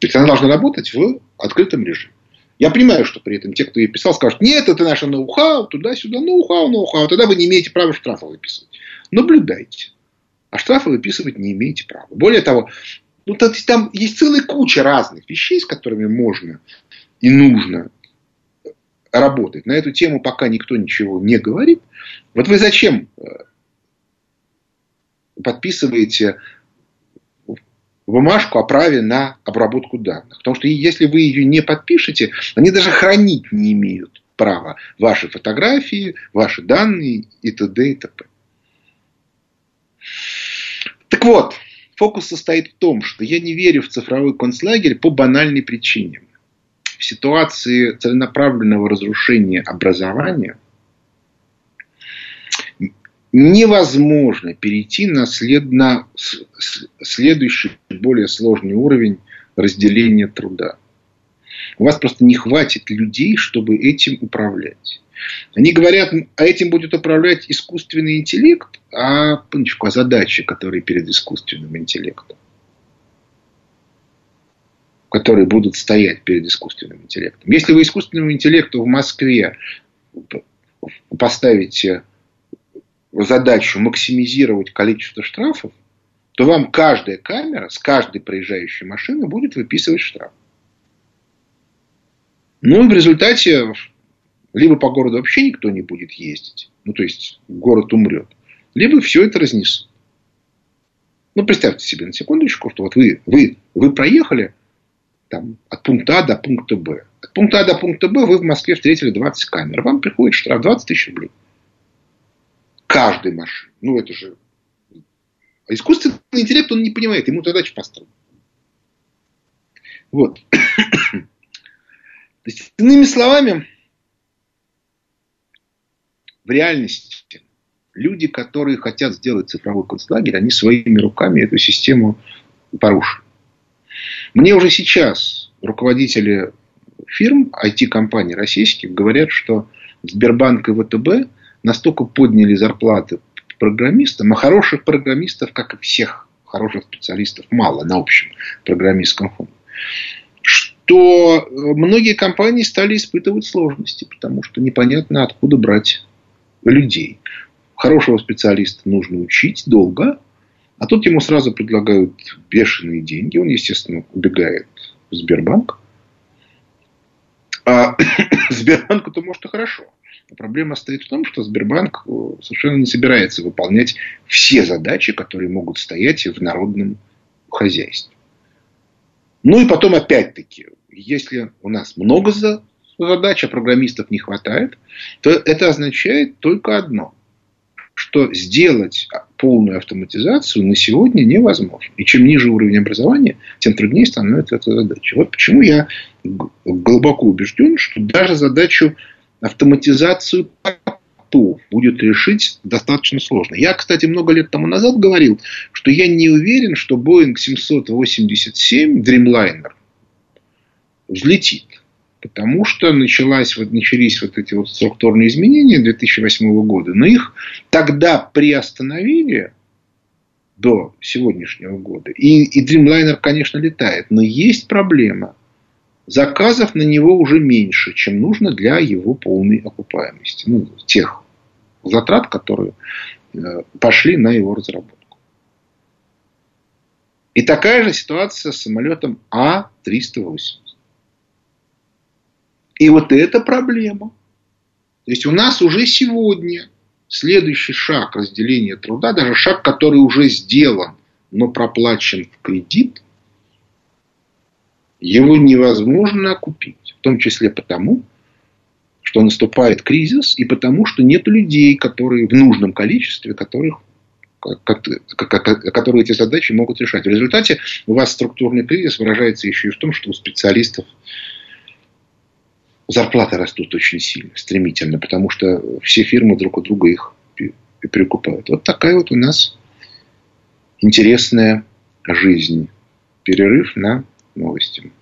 То есть она должна работать в открытом режиме. Я понимаю, что при этом те, кто ее писал, скажут, нет, это наше ноу-хау, туда-сюда, ноу-хау, ноу-хау, тогда вы не имеете права штрафы выписывать. Наблюдайте. А штрафы выписывать не имеете права. Более того, ну, там есть целая куча разных вещей, с которыми можно и нужно работать. На эту тему пока никто ничего не говорит. Вот вы зачем э, подписываете бумажку о праве на обработку данных. Потому что если вы ее не подпишете, они даже хранить не имеют права ваши фотографии, ваши данные и т.д. и т.п. Так вот, фокус состоит в том, что я не верю в цифровой концлагерь по банальной причине. В ситуации целенаправленного разрушения образования невозможно перейти на, след, на следующий, более сложный уровень разделения труда. У вас просто не хватит людей, чтобы этим управлять. Они говорят, а этим будет управлять искусственный интеллект, а, пынчику, а задачи, которые перед искусственным интеллектом. Которые будут стоять перед искусственным интеллектом. Если вы искусственному интеллекту в Москве поставите задачу максимизировать количество штрафов, то вам каждая камера с каждой проезжающей машины будет выписывать штраф. Ну и в результате либо по городу вообще никто не будет ездить, ну то есть город умрет, либо все это разнесут. Ну, представьте себе на секундочку, что вот вы, вы, вы проехали там, от пункта А до пункта Б. От пункта А до пункта Б вы в Москве встретили 20 камер. Вам приходит штраф 20 тысяч рублей. Каждой машине. Ну, это же... А искусственный интеллект, он не понимает. Ему задача построена. Вот. То есть, иными словами, в реальности люди, которые хотят сделать цифровой концлагерь, они своими руками эту систему порушили. Мне уже сейчас руководители фирм, IT-компаний российских говорят, что Сбербанк и ВТБ настолько подняли зарплаты программистам, а хороших программистов, как и всех хороших специалистов, мало на общем программистском фоне, что многие компании стали испытывать сложности, потому что непонятно, откуда брать людей. Хорошего специалиста нужно учить долго, а тут ему сразу предлагают бешеные деньги. Он, естественно, убегает в Сбербанк. А Сбербанку-то может и хорошо. Проблема стоит в том, что Сбербанк э, совершенно не собирается выполнять все задачи, которые могут стоять в народном хозяйстве. Ну и потом опять-таки, если у нас много задач, а программистов не хватает, то это означает только одно, что сделать полную автоматизацию на сегодня невозможно. И чем ниже уровень образования, тем труднее становится эта задача. Вот почему я глубоко убежден, что даже задачу автоматизацию портов будет решить достаточно сложно. Я, кстати, много лет тому назад говорил, что я не уверен, что Boeing 787 Dreamliner взлетит. Потому что началась, вот, начались вот эти вот структурные изменения 2008 года. Но их тогда приостановили до сегодняшнего года. И, и Dreamliner, конечно, летает. Но есть проблема. Заказов на него уже меньше, чем нужно для его полной окупаемости. Ну, тех затрат, которые э, пошли на его разработку. И такая же ситуация с самолетом А-380. И вот это проблема. То есть у нас уже сегодня следующий шаг разделения труда, даже шаг, который уже сделан, но проплачен в кредит, его невозможно окупить. В том числе потому, что наступает кризис, и потому, что нет людей, которые в нужном количестве, которых которые эти задачи могут решать. В результате у вас структурный кризис выражается еще и в том, что у специалистов зарплаты растут очень сильно, стремительно, потому что все фирмы друг у друга их перекупают. Вот такая вот у нас интересная жизнь. Перерыв на новости.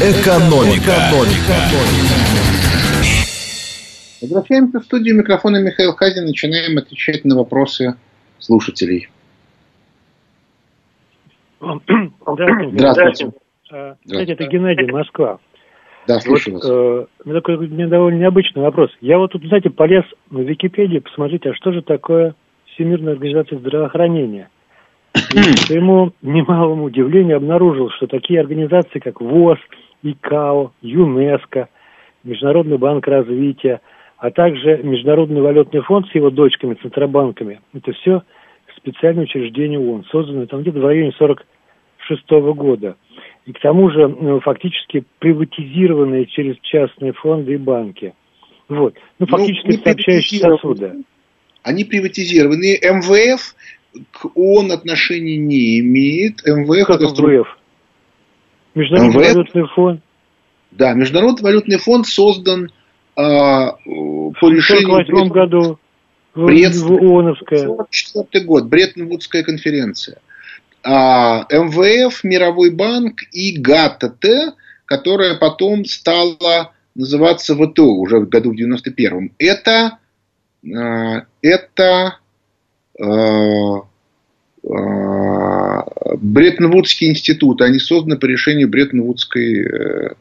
Экономика. Экономика. Возвращаемся в студию микрофона Михаил Хазин. Начинаем отвечать на вопросы слушателей. Здравствуйте. Здравствуйте. Здравствуйте. это Геннадий, Москва. Да, слушаю вот, вас. Э, у меня такой у меня довольно необычный вопрос. Я вот тут, знаете, полез в Википедию посмотреть, а что же такое Всемирная организация здравоохранения. И к своему немалому удивлению обнаружил, что такие организации, как ВОЗ, ИКАО, ЮНЕСКО, Международный банк развития, а также Международный валютный фонд с его дочками, центробанками. Это все специальное учреждение ООН, созданное там где-то в районе 46 года. И к тому же ну, фактически приватизированные через частные фонды и банки. Вот. Ну, ну фактически ну, сообщающие сосуды. Они приватизированы. МВФ к ООН отношения не имеет. МВФ как это МВФ? Международный МВФ? валютный фонд. Да, Международный валютный фонд создан а, по решению... В 1948 году Бред... в ООНовская. 1944 год, Бреттон-Вудская конференция. А, МВФ, Мировой банк и ГАТТ, которая потом стала называться ВТО уже в году в 91-м. Это, это а, Бреттон-Вудский институт. Они созданы по решению Бреттон-Вудской э,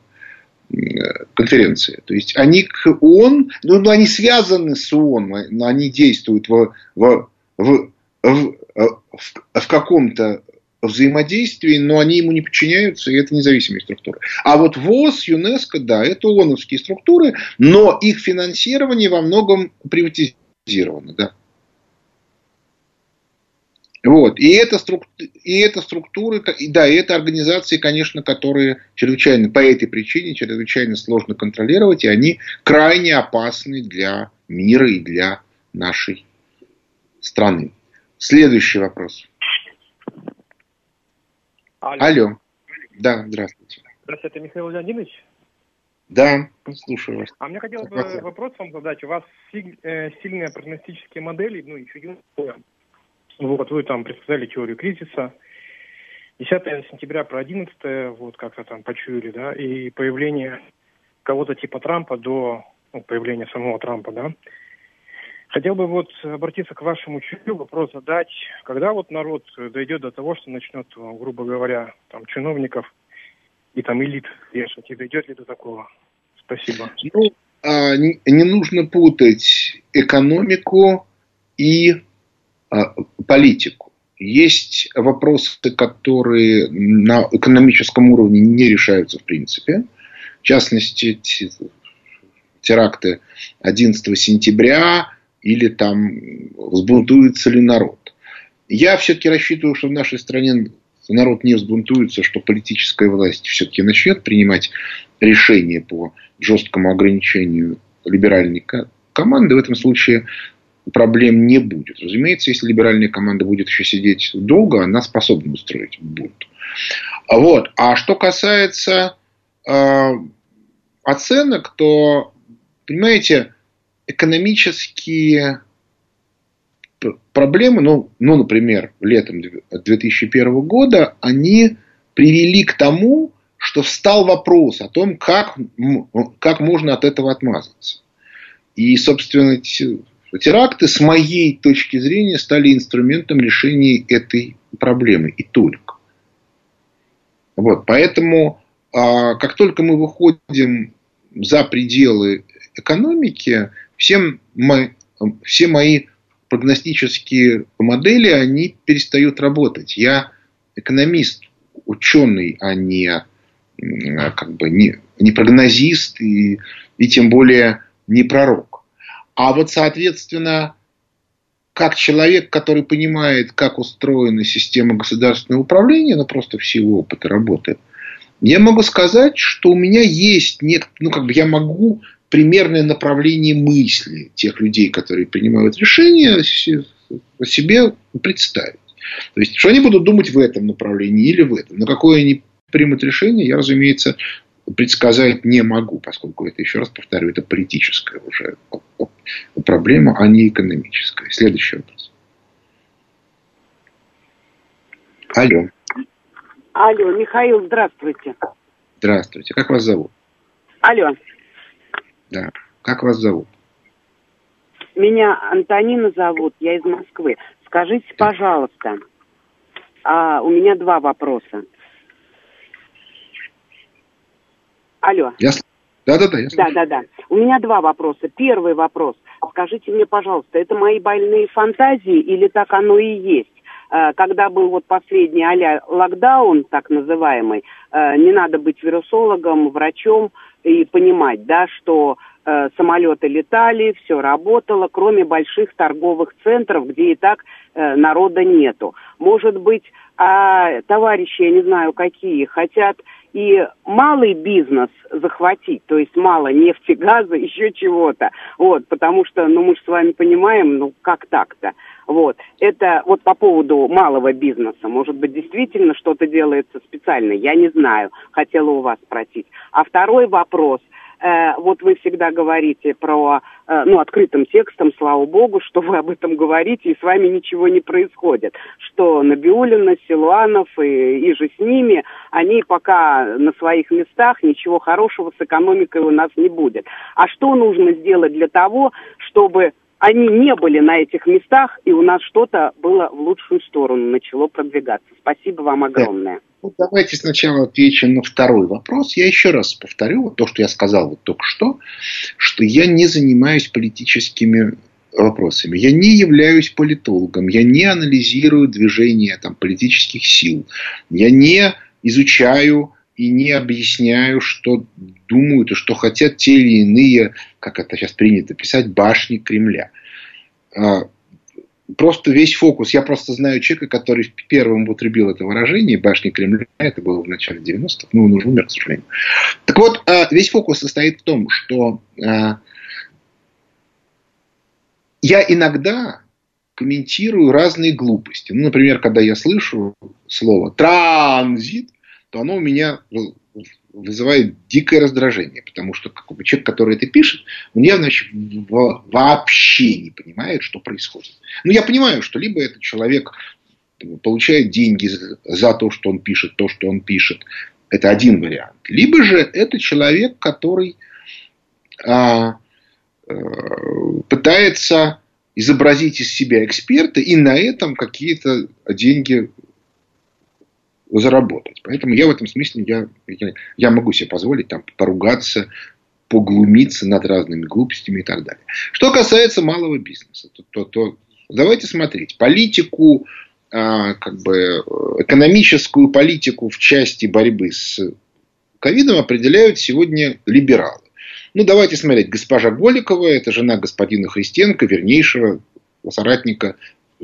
конференции. То есть они к ООН, ну, ну они связаны с ООН, они действуют в, в, в, в, в, в каком-то взаимодействии, но они ему не подчиняются, и это независимые структуры. А вот ВОЗ, ЮНЕСКО, да, это ООНовские структуры, но их финансирование во многом приватизировано, да. Вот. И, это структура, и это структуры, да, и это организации, конечно, которые чрезвычайно, по этой причине, чрезвычайно сложно контролировать, и они крайне опасны для мира и для нашей страны. Следующий вопрос. Алло. Алло. Да, здравствуйте. Здравствуйте, это Михаил Леонидович? Да, слушаю вас. А мне хотелось бы вопрос вам задать. У вас э, сильные прогностические модели, ну, еще юные вот, вы там предсказали теорию кризиса. 10 сентября про 11 вот как-то там почуяли, да, и появление кого-то типа Трампа до ну, появления самого Трампа, да. Хотел бы вот обратиться к вашему чутью, вопрос задать, когда вот народ дойдет до того, что начнет, грубо говоря, там чиновников и там элит вешать, и дойдет ли до такого? Спасибо. Ну, а, не, не нужно путать экономику и а, политику. Есть вопросы, которые на экономическом уровне не решаются в принципе. В частности, теракты 11 сентября или там взбунтуется ли народ. Я все-таки рассчитываю, что в нашей стране народ не взбунтуется, что политическая власть все-таки начнет принимать решения по жесткому ограничению либеральной команды. В этом случае проблем не будет. Разумеется, если либеральная команда будет еще сидеть долго, она способна устроить бунт. Вот. А что касается э, оценок, то, понимаете, экономические проблемы, ну, ну, например, летом 2001 года, они привели к тому, что встал вопрос о том, как, как можно от этого отмазаться. И, собственно, теракты, с моей точки зрения, стали инструментом решения этой проблемы. И только. Вот, поэтому, а, как только мы выходим за пределы экономики, все, мои, все мои прогностические модели, они перестают работать. Я экономист, ученый, а не, как бы, не, не прогнозист и, и тем более не пророк. А вот, соответственно, как человек, который понимает, как устроена система государственного управления, ну просто в силу опыта работы, я могу сказать, что у меня есть, нет, ну как бы я могу примерное направление мысли тех людей, которые принимают решения, себе представить. То есть, что они будут думать в этом направлении или в этом. На какое они примут решение, я, разумеется, предсказать не могу, поскольку это, еще раз повторю, это политическая уже проблема, а не экономическая. Следующий вопрос. Алло. Алло, Михаил, здравствуйте. Здравствуйте. Как вас зовут? Алло. Да. Как вас зовут? Меня Антонина зовут, я из Москвы. Скажите, пожалуйста, а, у меня два вопроса. Алло. Я... Да, да, да. Я да, да, да. У меня два вопроса. Первый вопрос. Скажите мне, пожалуйста, это мои больные фантазии или так оно и есть? Э, когда был вот последний а локдаун, так называемый, э, не надо быть вирусологом, врачом и понимать, да, что э, самолеты летали, все работало, кроме больших торговых центров, где и так э, народа нету. Может быть, а товарищи, я не знаю какие, хотят и малый бизнес захватить, то есть мало нефти, газа, еще чего-то, вот, потому что, ну, мы же с вами понимаем, ну, как так-то, вот, это вот по поводу малого бизнеса, может быть, действительно что-то делается специально, я не знаю, хотела у вас спросить. А второй вопрос – вот вы всегда говорите про, э, ну, открытым текстом, слава богу, что вы об этом говорите, и с вами ничего не происходит. Что Набиулина, Силуанов и, и же с ними, они пока на своих местах, ничего хорошего с экономикой у нас не будет. А что нужно сделать для того, чтобы они не были на этих местах, и у нас что-то было в лучшую сторону, начало продвигаться. Спасибо вам огромное. Ну, давайте сначала отвечу на второй вопрос. Я еще раз повторю вот то, что я сказал вот только что, что я не занимаюсь политическими вопросами. Я не являюсь политологом, я не анализирую движение там, политических сил, я не изучаю и не объясняю, что думают и что хотят те или иные, как это сейчас принято писать, башни Кремля. А, просто весь фокус. Я просто знаю человека, который первым употребил это выражение «башни Кремля». Это было в начале 90-х. Ну, он уже умер, к сожалению. Так вот, а, весь фокус состоит в том, что а, я иногда комментирую разные глупости. Ну, например, когда я слышу слово «транзит», то оно у меня вызывает дикое раздражение, потому что человек, который это пишет, он явно вообще не понимает, что происходит. Ну, я понимаю, что либо этот человек получает деньги за то, что он пишет, то, что он пишет. Это один вариант. Либо же это человек, который а, а, пытается изобразить из себя эксперта и на этом какие-то деньги заработать. Поэтому я в этом смысле я, я, могу себе позволить там поругаться, поглумиться над разными глупостями и так далее. Что касается малого бизнеса, то, то, то давайте смотреть. Политику, а, как бы экономическую политику в части борьбы с ковидом определяют сегодня либералы. Ну, давайте смотреть. Госпожа Голикова, это жена господина Христенко, вернейшего соратника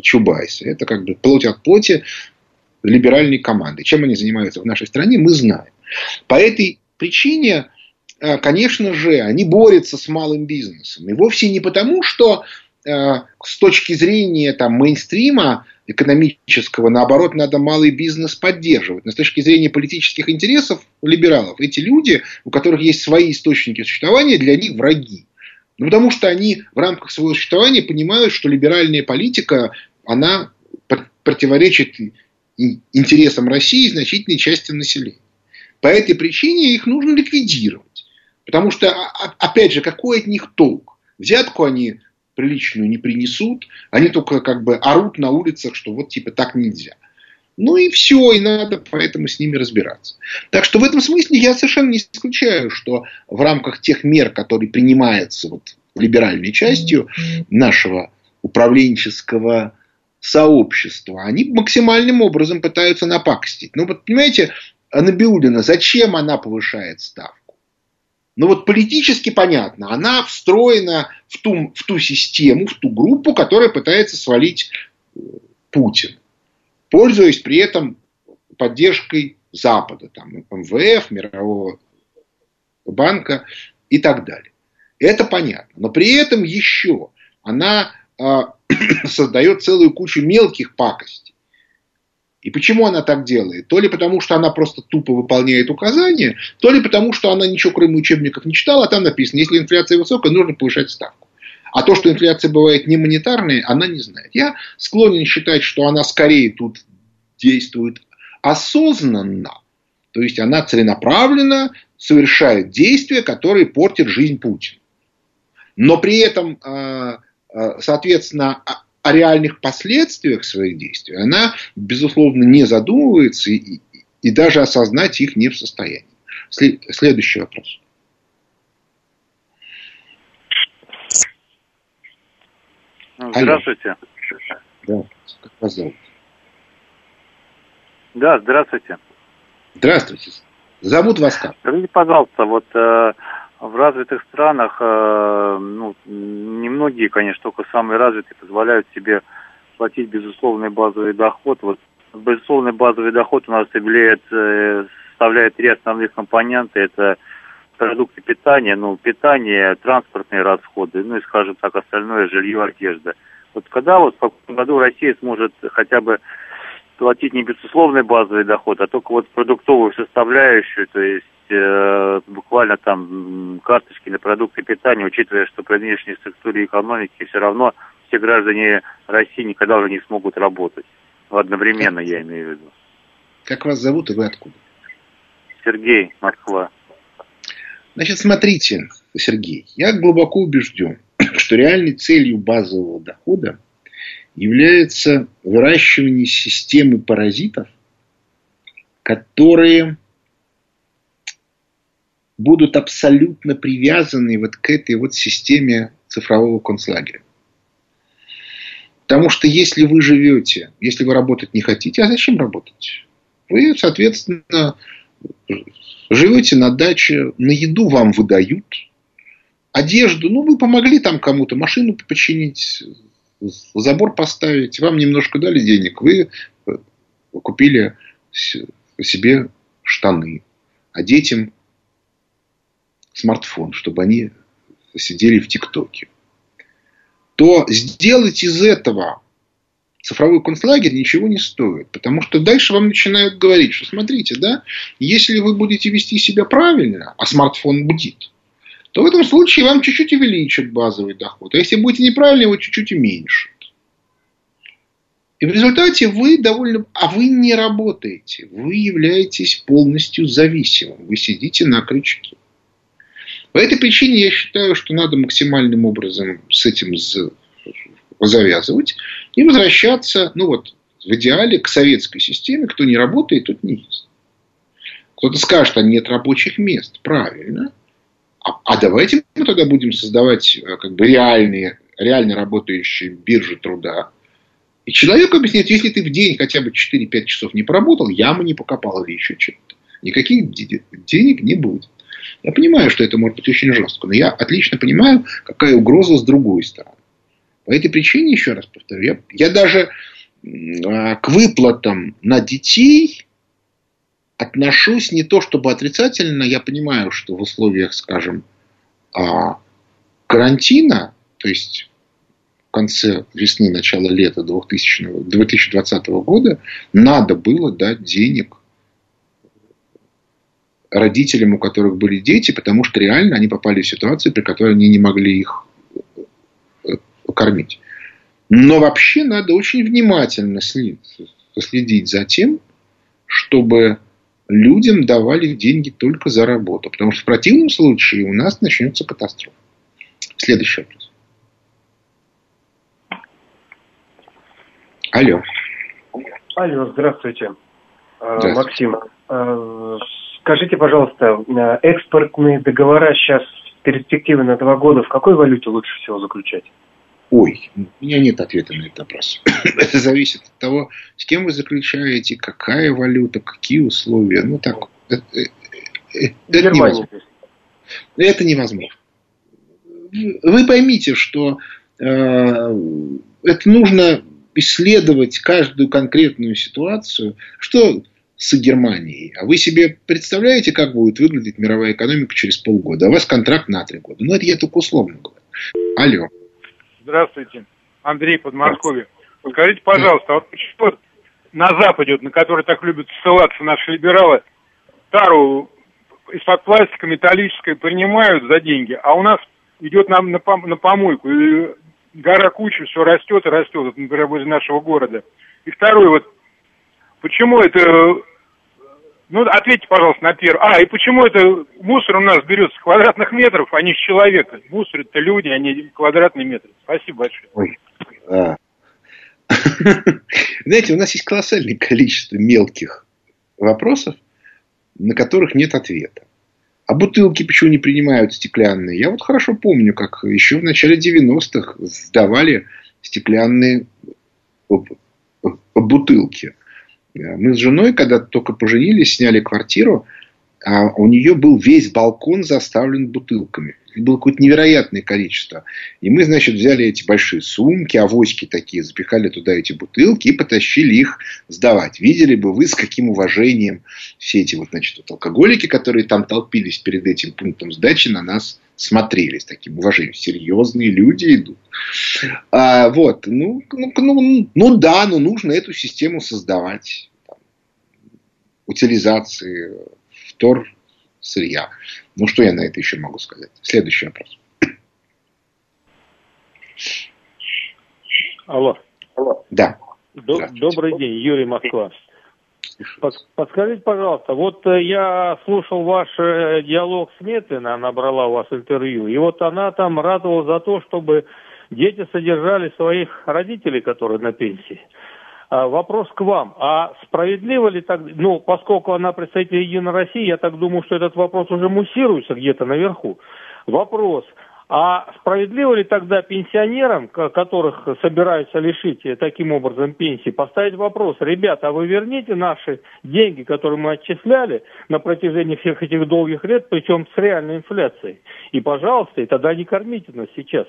Чубайса. Это как бы плоть от плоти либеральной команды. Чем они занимаются в нашей стране, мы знаем. По этой причине, э, конечно же, они борются с малым бизнесом. И вовсе не потому, что э, с точки зрения там, мейнстрима экономического, наоборот, надо малый бизнес поддерживать. Но с точки зрения политических интересов либералов, эти люди, у которых есть свои источники существования, для них враги. Ну, потому что они в рамках своего существования понимают, что либеральная политика, она противоречит интересам России значительной части населения. По этой причине их нужно ликвидировать. Потому что, а, а, опять же, какой от них толк? Взятку они приличную не принесут, они только как бы орут на улицах, что вот типа так нельзя. Ну и все, и надо поэтому с ними разбираться. Так что в этом смысле я совершенно не исключаю, что в рамках тех мер, которые принимаются вот либеральной частью нашего управленческого сообщества, они максимальным образом пытаются напакостить. Ну, вот понимаете, Набиулина, зачем она повышает ставку? Ну вот политически понятно, она встроена в ту, в ту систему, в ту группу, которая пытается свалить э, Путина, пользуясь при этом поддержкой Запада, там, МВФ, Мирового банка и так далее. Это понятно. Но при этом еще она создает целую кучу мелких пакостей. И почему она так делает? То ли потому, что она просто тупо выполняет указания, то ли потому, что она ничего кроме учебников не читала, а там написано, если инфляция высокая, нужно повышать ставку. А то, что инфляция бывает не монетарная, она не знает. Я склонен считать, что она скорее тут действует осознанно. То есть она целенаправленно совершает действия, которые портят жизнь Путина. Но при этом а, соответственно, о реальных последствиях своих действий она, безусловно, не задумывается и, и даже осознать их не в состоянии. Следующий вопрос. Здравствуйте. Да, как вас зовут? Да, здравствуйте. Здравствуйте. Зовут вас как? Скажите, пожалуйста, вот э, в развитых странах, э, ну, немногие, конечно, только самые развитые позволяют себе платить безусловный базовый доход. Вот безусловный базовый доход у нас является, составляет три основных компонента. Это продукты питания, ну, питание, транспортные расходы, ну и, скажем так, остальное жилье, одежда. Вот когда вот в каком году Россия сможет хотя бы платить не безусловный базовый доход, а только вот продуктовую составляющую, то есть э, буквально там карточки на продукты питания, учитывая, что при нынешней структуре экономики все равно все граждане России никогда уже не смогут работать. Одновременно, я имею в виду. Как вас зовут и вы откуда? Сергей, Москва. Значит, смотрите, Сергей, я глубоко убежден, что реальной целью базового дохода является выращивание системы паразитов, которые будут абсолютно привязаны вот к этой вот системе цифрового концлагеря. Потому что если вы живете, если вы работать не хотите, а зачем работать? Вы, соответственно, живете на даче, на еду вам выдают, одежду, ну, вы помогли там кому-то машину починить, забор поставить, вам немножко дали денег, вы купили себе штаны, а детям смартфон, чтобы они сидели в ТикТоке, то сделать из этого цифровой концлагерь ничего не стоит. Потому что дальше вам начинают говорить, что смотрите, да, если вы будете вести себя правильно, а смартфон будет, то в этом случае вам чуть-чуть увеличат базовый доход. А если будете неправильно, его чуть-чуть уменьшат. И в результате вы довольно... А вы не работаете. Вы являетесь полностью зависимым. Вы сидите на крючке. По этой причине я считаю, что надо максимальным образом с этим завязывать и возвращаться, ну вот, в идеале к советской системе. Кто не работает, тот не есть. Кто-то скажет, а нет рабочих мест. Правильно. А, а давайте мы тогда будем создавать э, как бы реальные, реально работающие биржи труда. И человеку объяснять, если ты в день хотя бы 4-5 часов не поработал, яму не покопал или еще что-то. Никаких денег не будет. Я понимаю, что это может быть очень жестко, но я отлично понимаю, какая угроза с другой стороны. По этой причине, еще раз повторю, я, я даже э, к выплатам на детей отношусь не то чтобы отрицательно, я понимаю, что в условиях, скажем, а, карантина, то есть в конце весны, начала лета 2000, 2020 года, надо было дать денег родителям, у которых были дети, потому что реально они попали в ситуацию, при которой они не могли их э, кормить. Но вообще надо очень внимательно следить за тем, чтобы людям давали деньги только за работу. Потому что в противном случае у нас начнется катастрофа. Следующий вопрос. Алло. Алло, здравствуйте. А, здравствуйте. Максим, а, скажите, пожалуйста, а, экспортные договора сейчас перспективы на два года в какой валюте лучше всего заключать? Ой, у меня нет ответа на этот вопрос. Это зависит от того, с кем вы заключаете, какая валюта, какие условия. Ну так, это, э, э, это невозможно. Это невозможно. Вы поймите, что э, это нужно исследовать каждую конкретную ситуацию. Что с Германией. А вы себе представляете, как будет выглядеть мировая экономика через полгода? А у вас контракт на три года. Ну, это я только условно говорю. Алло. Здравствуйте. Андрей, Подмосковье. Скажите, пожалуйста, а вот почему на Западе, вот, на который так любят ссылаться наши либералы, тару из-под пластика металлической принимают за деньги, а у нас идет нам на, пом- на помойку. И гора кучи, все растет и растет, вот, например, возле нашего города. И второй вот, почему это ну, ответьте, пожалуйста, на первый. А, и почему это мусор у нас берется с квадратных метров, а не с человека? Мусор это люди, а не квадратные метры. Спасибо большое. Ой. А. Знаете, у нас есть колоссальное количество мелких вопросов, на которых нет ответа. А бутылки почему не принимают стеклянные? Я вот хорошо помню, как еще в начале 90-х сдавали стеклянные бутылки. Мы с женой, когда только поженились, сняли квартиру, а у нее был весь балкон заставлен бутылками. было какое-то невероятное количество. И мы, значит, взяли эти большие сумки, авоськи такие, запихали туда эти бутылки и потащили их сдавать. Видели бы вы, с каким уважением все эти вот, значит, вот алкоголики, которые там толпились перед этим пунктом сдачи, на нас смотрели с таким уважением. Серьезные люди идут. А, вот. Ну, ну, ну, ну да, но нужно эту систему создавать. Там, утилизации втор сырья. Ну, что я на это еще могу сказать? Следующий вопрос. Алло. Алло. Да. Добрый день, Юрий Москва. Подскажите, пожалуйста, вот э, я слушал ваш э, диалог с Метлиной, она брала у вас интервью, и вот она там радовалась за то, чтобы дети содержали своих родителей, которые на пенсии. А, вопрос к вам. А справедливо ли так, ну, поскольку она представитель Единой России, я так думаю, что этот вопрос уже муссируется где-то наверху. Вопрос. А справедливо ли тогда пенсионерам, которых собираются лишить таким образом пенсии, поставить вопрос, ребята, а вы верните наши деньги, которые мы отчисляли на протяжении всех этих долгих лет, причем с реальной инфляцией? И, пожалуйста, и тогда не кормите нас сейчас.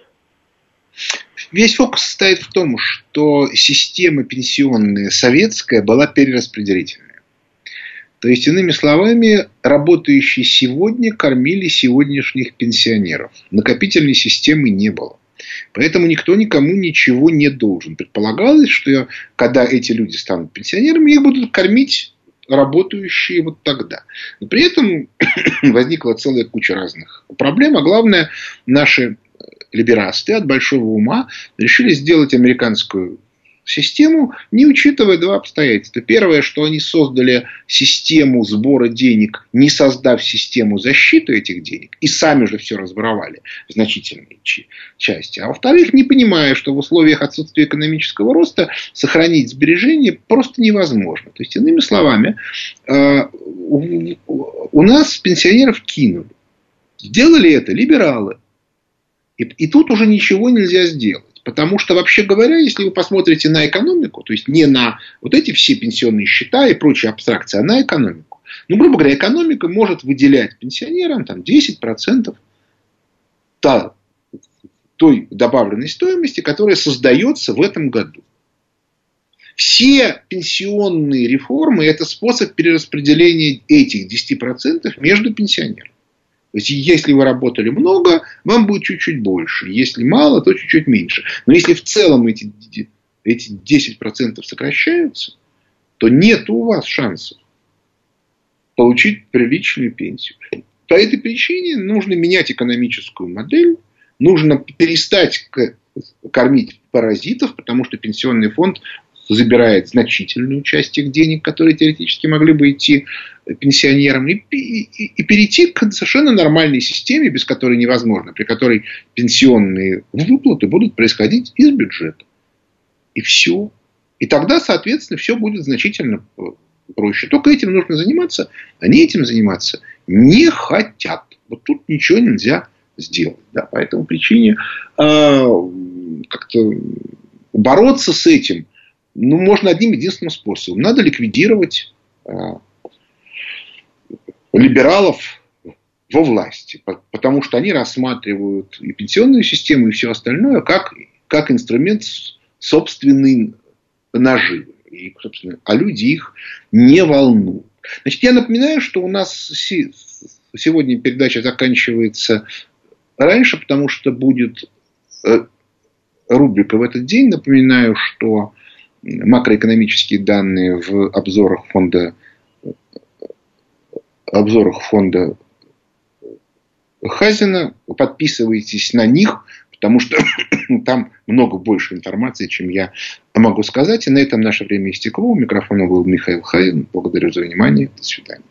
Весь фокус состоит в том, что система пенсионная советская была перераспределительная. То есть, иными словами, работающие сегодня кормили сегодняшних пенсионеров. Накопительной системы не было. Поэтому никто никому ничего не должен. Предполагалось, что когда эти люди станут пенсионерами, их будут кормить работающие вот тогда. Но при этом возникла целая куча разных проблем. А главное, наши либерасты от большого ума решили сделать американскую систему, не учитывая два обстоятельства. Первое, что они создали систему сбора денег, не создав систему защиты этих денег, и сами же все разворовали в значительной части. А во-вторых, не понимая, что в условиях отсутствия экономического роста сохранить сбережения просто невозможно. То есть, иными словами, э, у нас пенсионеров кинули. Сделали это либералы. И, и тут уже ничего нельзя сделать. Потому что, вообще говоря, если вы посмотрите на экономику, то есть не на вот эти все пенсионные счета и прочие абстракции, а на экономику. Ну, грубо говоря, экономика может выделять пенсионерам там, 10% та, той добавленной стоимости, которая создается в этом году. Все пенсионные реформы – это способ перераспределения этих 10% между пенсионерами. То есть, если вы работали много, вам будет чуть-чуть больше. Если мало, то чуть-чуть меньше. Но если в целом эти, эти 10% сокращаются, то нет у вас шансов получить приличную пенсию. По этой причине нужно менять экономическую модель, нужно перестать кормить паразитов, потому что пенсионный фонд забирает значительную часть тех денег, которые теоретически могли бы идти пенсионерам, и, и, и перейти к совершенно нормальной системе, без которой невозможно, при которой пенсионные выплаты будут происходить из бюджета. И все. И тогда, соответственно, все будет значительно проще. Только этим нужно заниматься. Они этим заниматься не хотят. Вот тут ничего нельзя сделать. Да, по этому причине э, как-то бороться с этим ну, можно одним единственным способом. Надо ликвидировать э, либералов во власти, потому что они рассматривают и пенсионную систему, и все остальное как, как инструмент собственной наживы. И, собственно, а люди их не волнуют. Значит, я напоминаю, что у нас сегодня передача заканчивается раньше, потому что будет э, рубрика в этот день. Напоминаю, что макроэкономические данные в обзорах фонда обзорах фонда Хазина. Подписывайтесь на них, потому что там много больше информации, чем я могу сказать. И на этом наше время истекло. У микрофона был Михаил Хазин. Благодарю за внимание. До свидания.